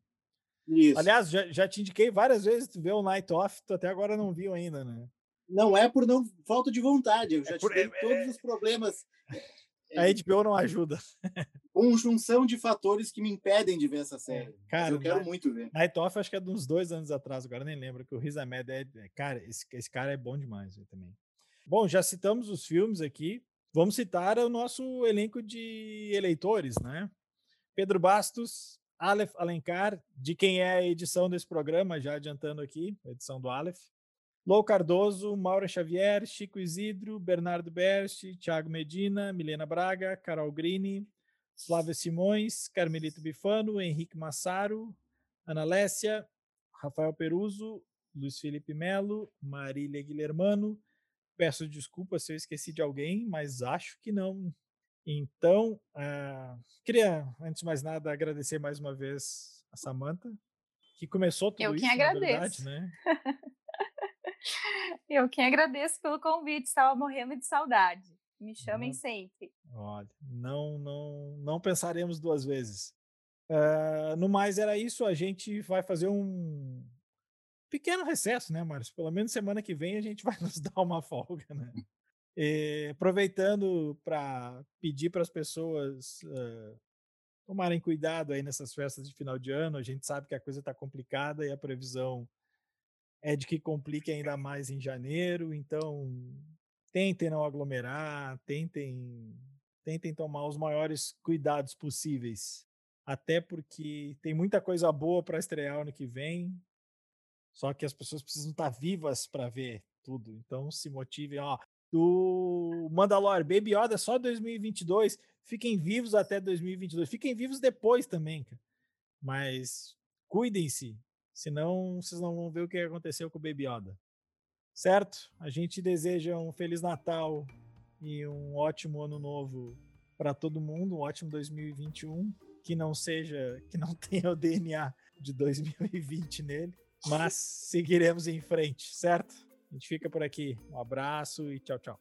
Isso. Aliás, já, já te indiquei várias vezes tu vê o Night Off, tu até agora não viu ainda, né? não é por não falta de vontade, eu já por- te dei é- todos os problemas. A HBO não ajuda. Conjunção de fatores que me impedem de ver essa série. É, cara, eu quero muito ver. Night Off acho que é de uns dois anos atrás, agora nem lembro, que o Riz Ahmed é, é- Cara, esse, esse cara é bom demais também. Bom, já citamos os filmes aqui. Vamos citar o nosso elenco de eleitores, né? Pedro Bastos, Aleph Alencar, de quem é a edição desse programa, já adiantando aqui, a edição do Aleph. Lou Cardoso, Maura Xavier, Chico Isidro, Bernardo Bersti, Thiago Medina, Milena Braga, Carol Grini, Flávia Simões, Carmelito Bifano, Henrique Massaro, Ana Lécia, Rafael Peruso, Luiz Felipe Melo, Marília Guilhermano. Peço desculpas se eu esqueci de alguém, mas acho que não. Então, ah, queria, antes de mais nada, agradecer mais uma vez a Samantha, que começou tudo Eu isso, quem agradeço. verdade, né? [laughs] Eu quem agradeço pelo convite. Estava morrendo de saudade. Me chamem sempre. Olha, não, não, não pensaremos duas vezes. Ah, no mais, era isso. A gente vai fazer um pequeno recesso, né, Márcio? Pelo menos semana que vem a gente [laughs] vai nos dar uma folga, né? Eh, aproveitando para pedir para as pessoas ah, tomarem cuidado aí nessas festas de final de ano. A gente sabe que a coisa está complicada e a previsão é de que complique ainda mais em janeiro. Então, tentem não aglomerar, tentem, tentem tomar os maiores cuidados possíveis. Até porque tem muita coisa boa para estrear ano que vem. Só que as pessoas precisam estar vivas para ver tudo. Então se motivem, ó. Do Mandalore, Baby Yoda só 2022. Fiquem vivos até 2022. Fiquem vivos depois também, cara. Mas cuidem-se, senão vocês não vão ver o que aconteceu com o Baby Yoda. Certo? A gente deseja um feliz Natal e um ótimo ano novo para todo mundo, um ótimo 2021, que não seja, que não [laughs] tenha o DNA de 2020 nele, mas seguiremos em frente, certo? A gente fica por aqui. Um abraço e tchau, tchau.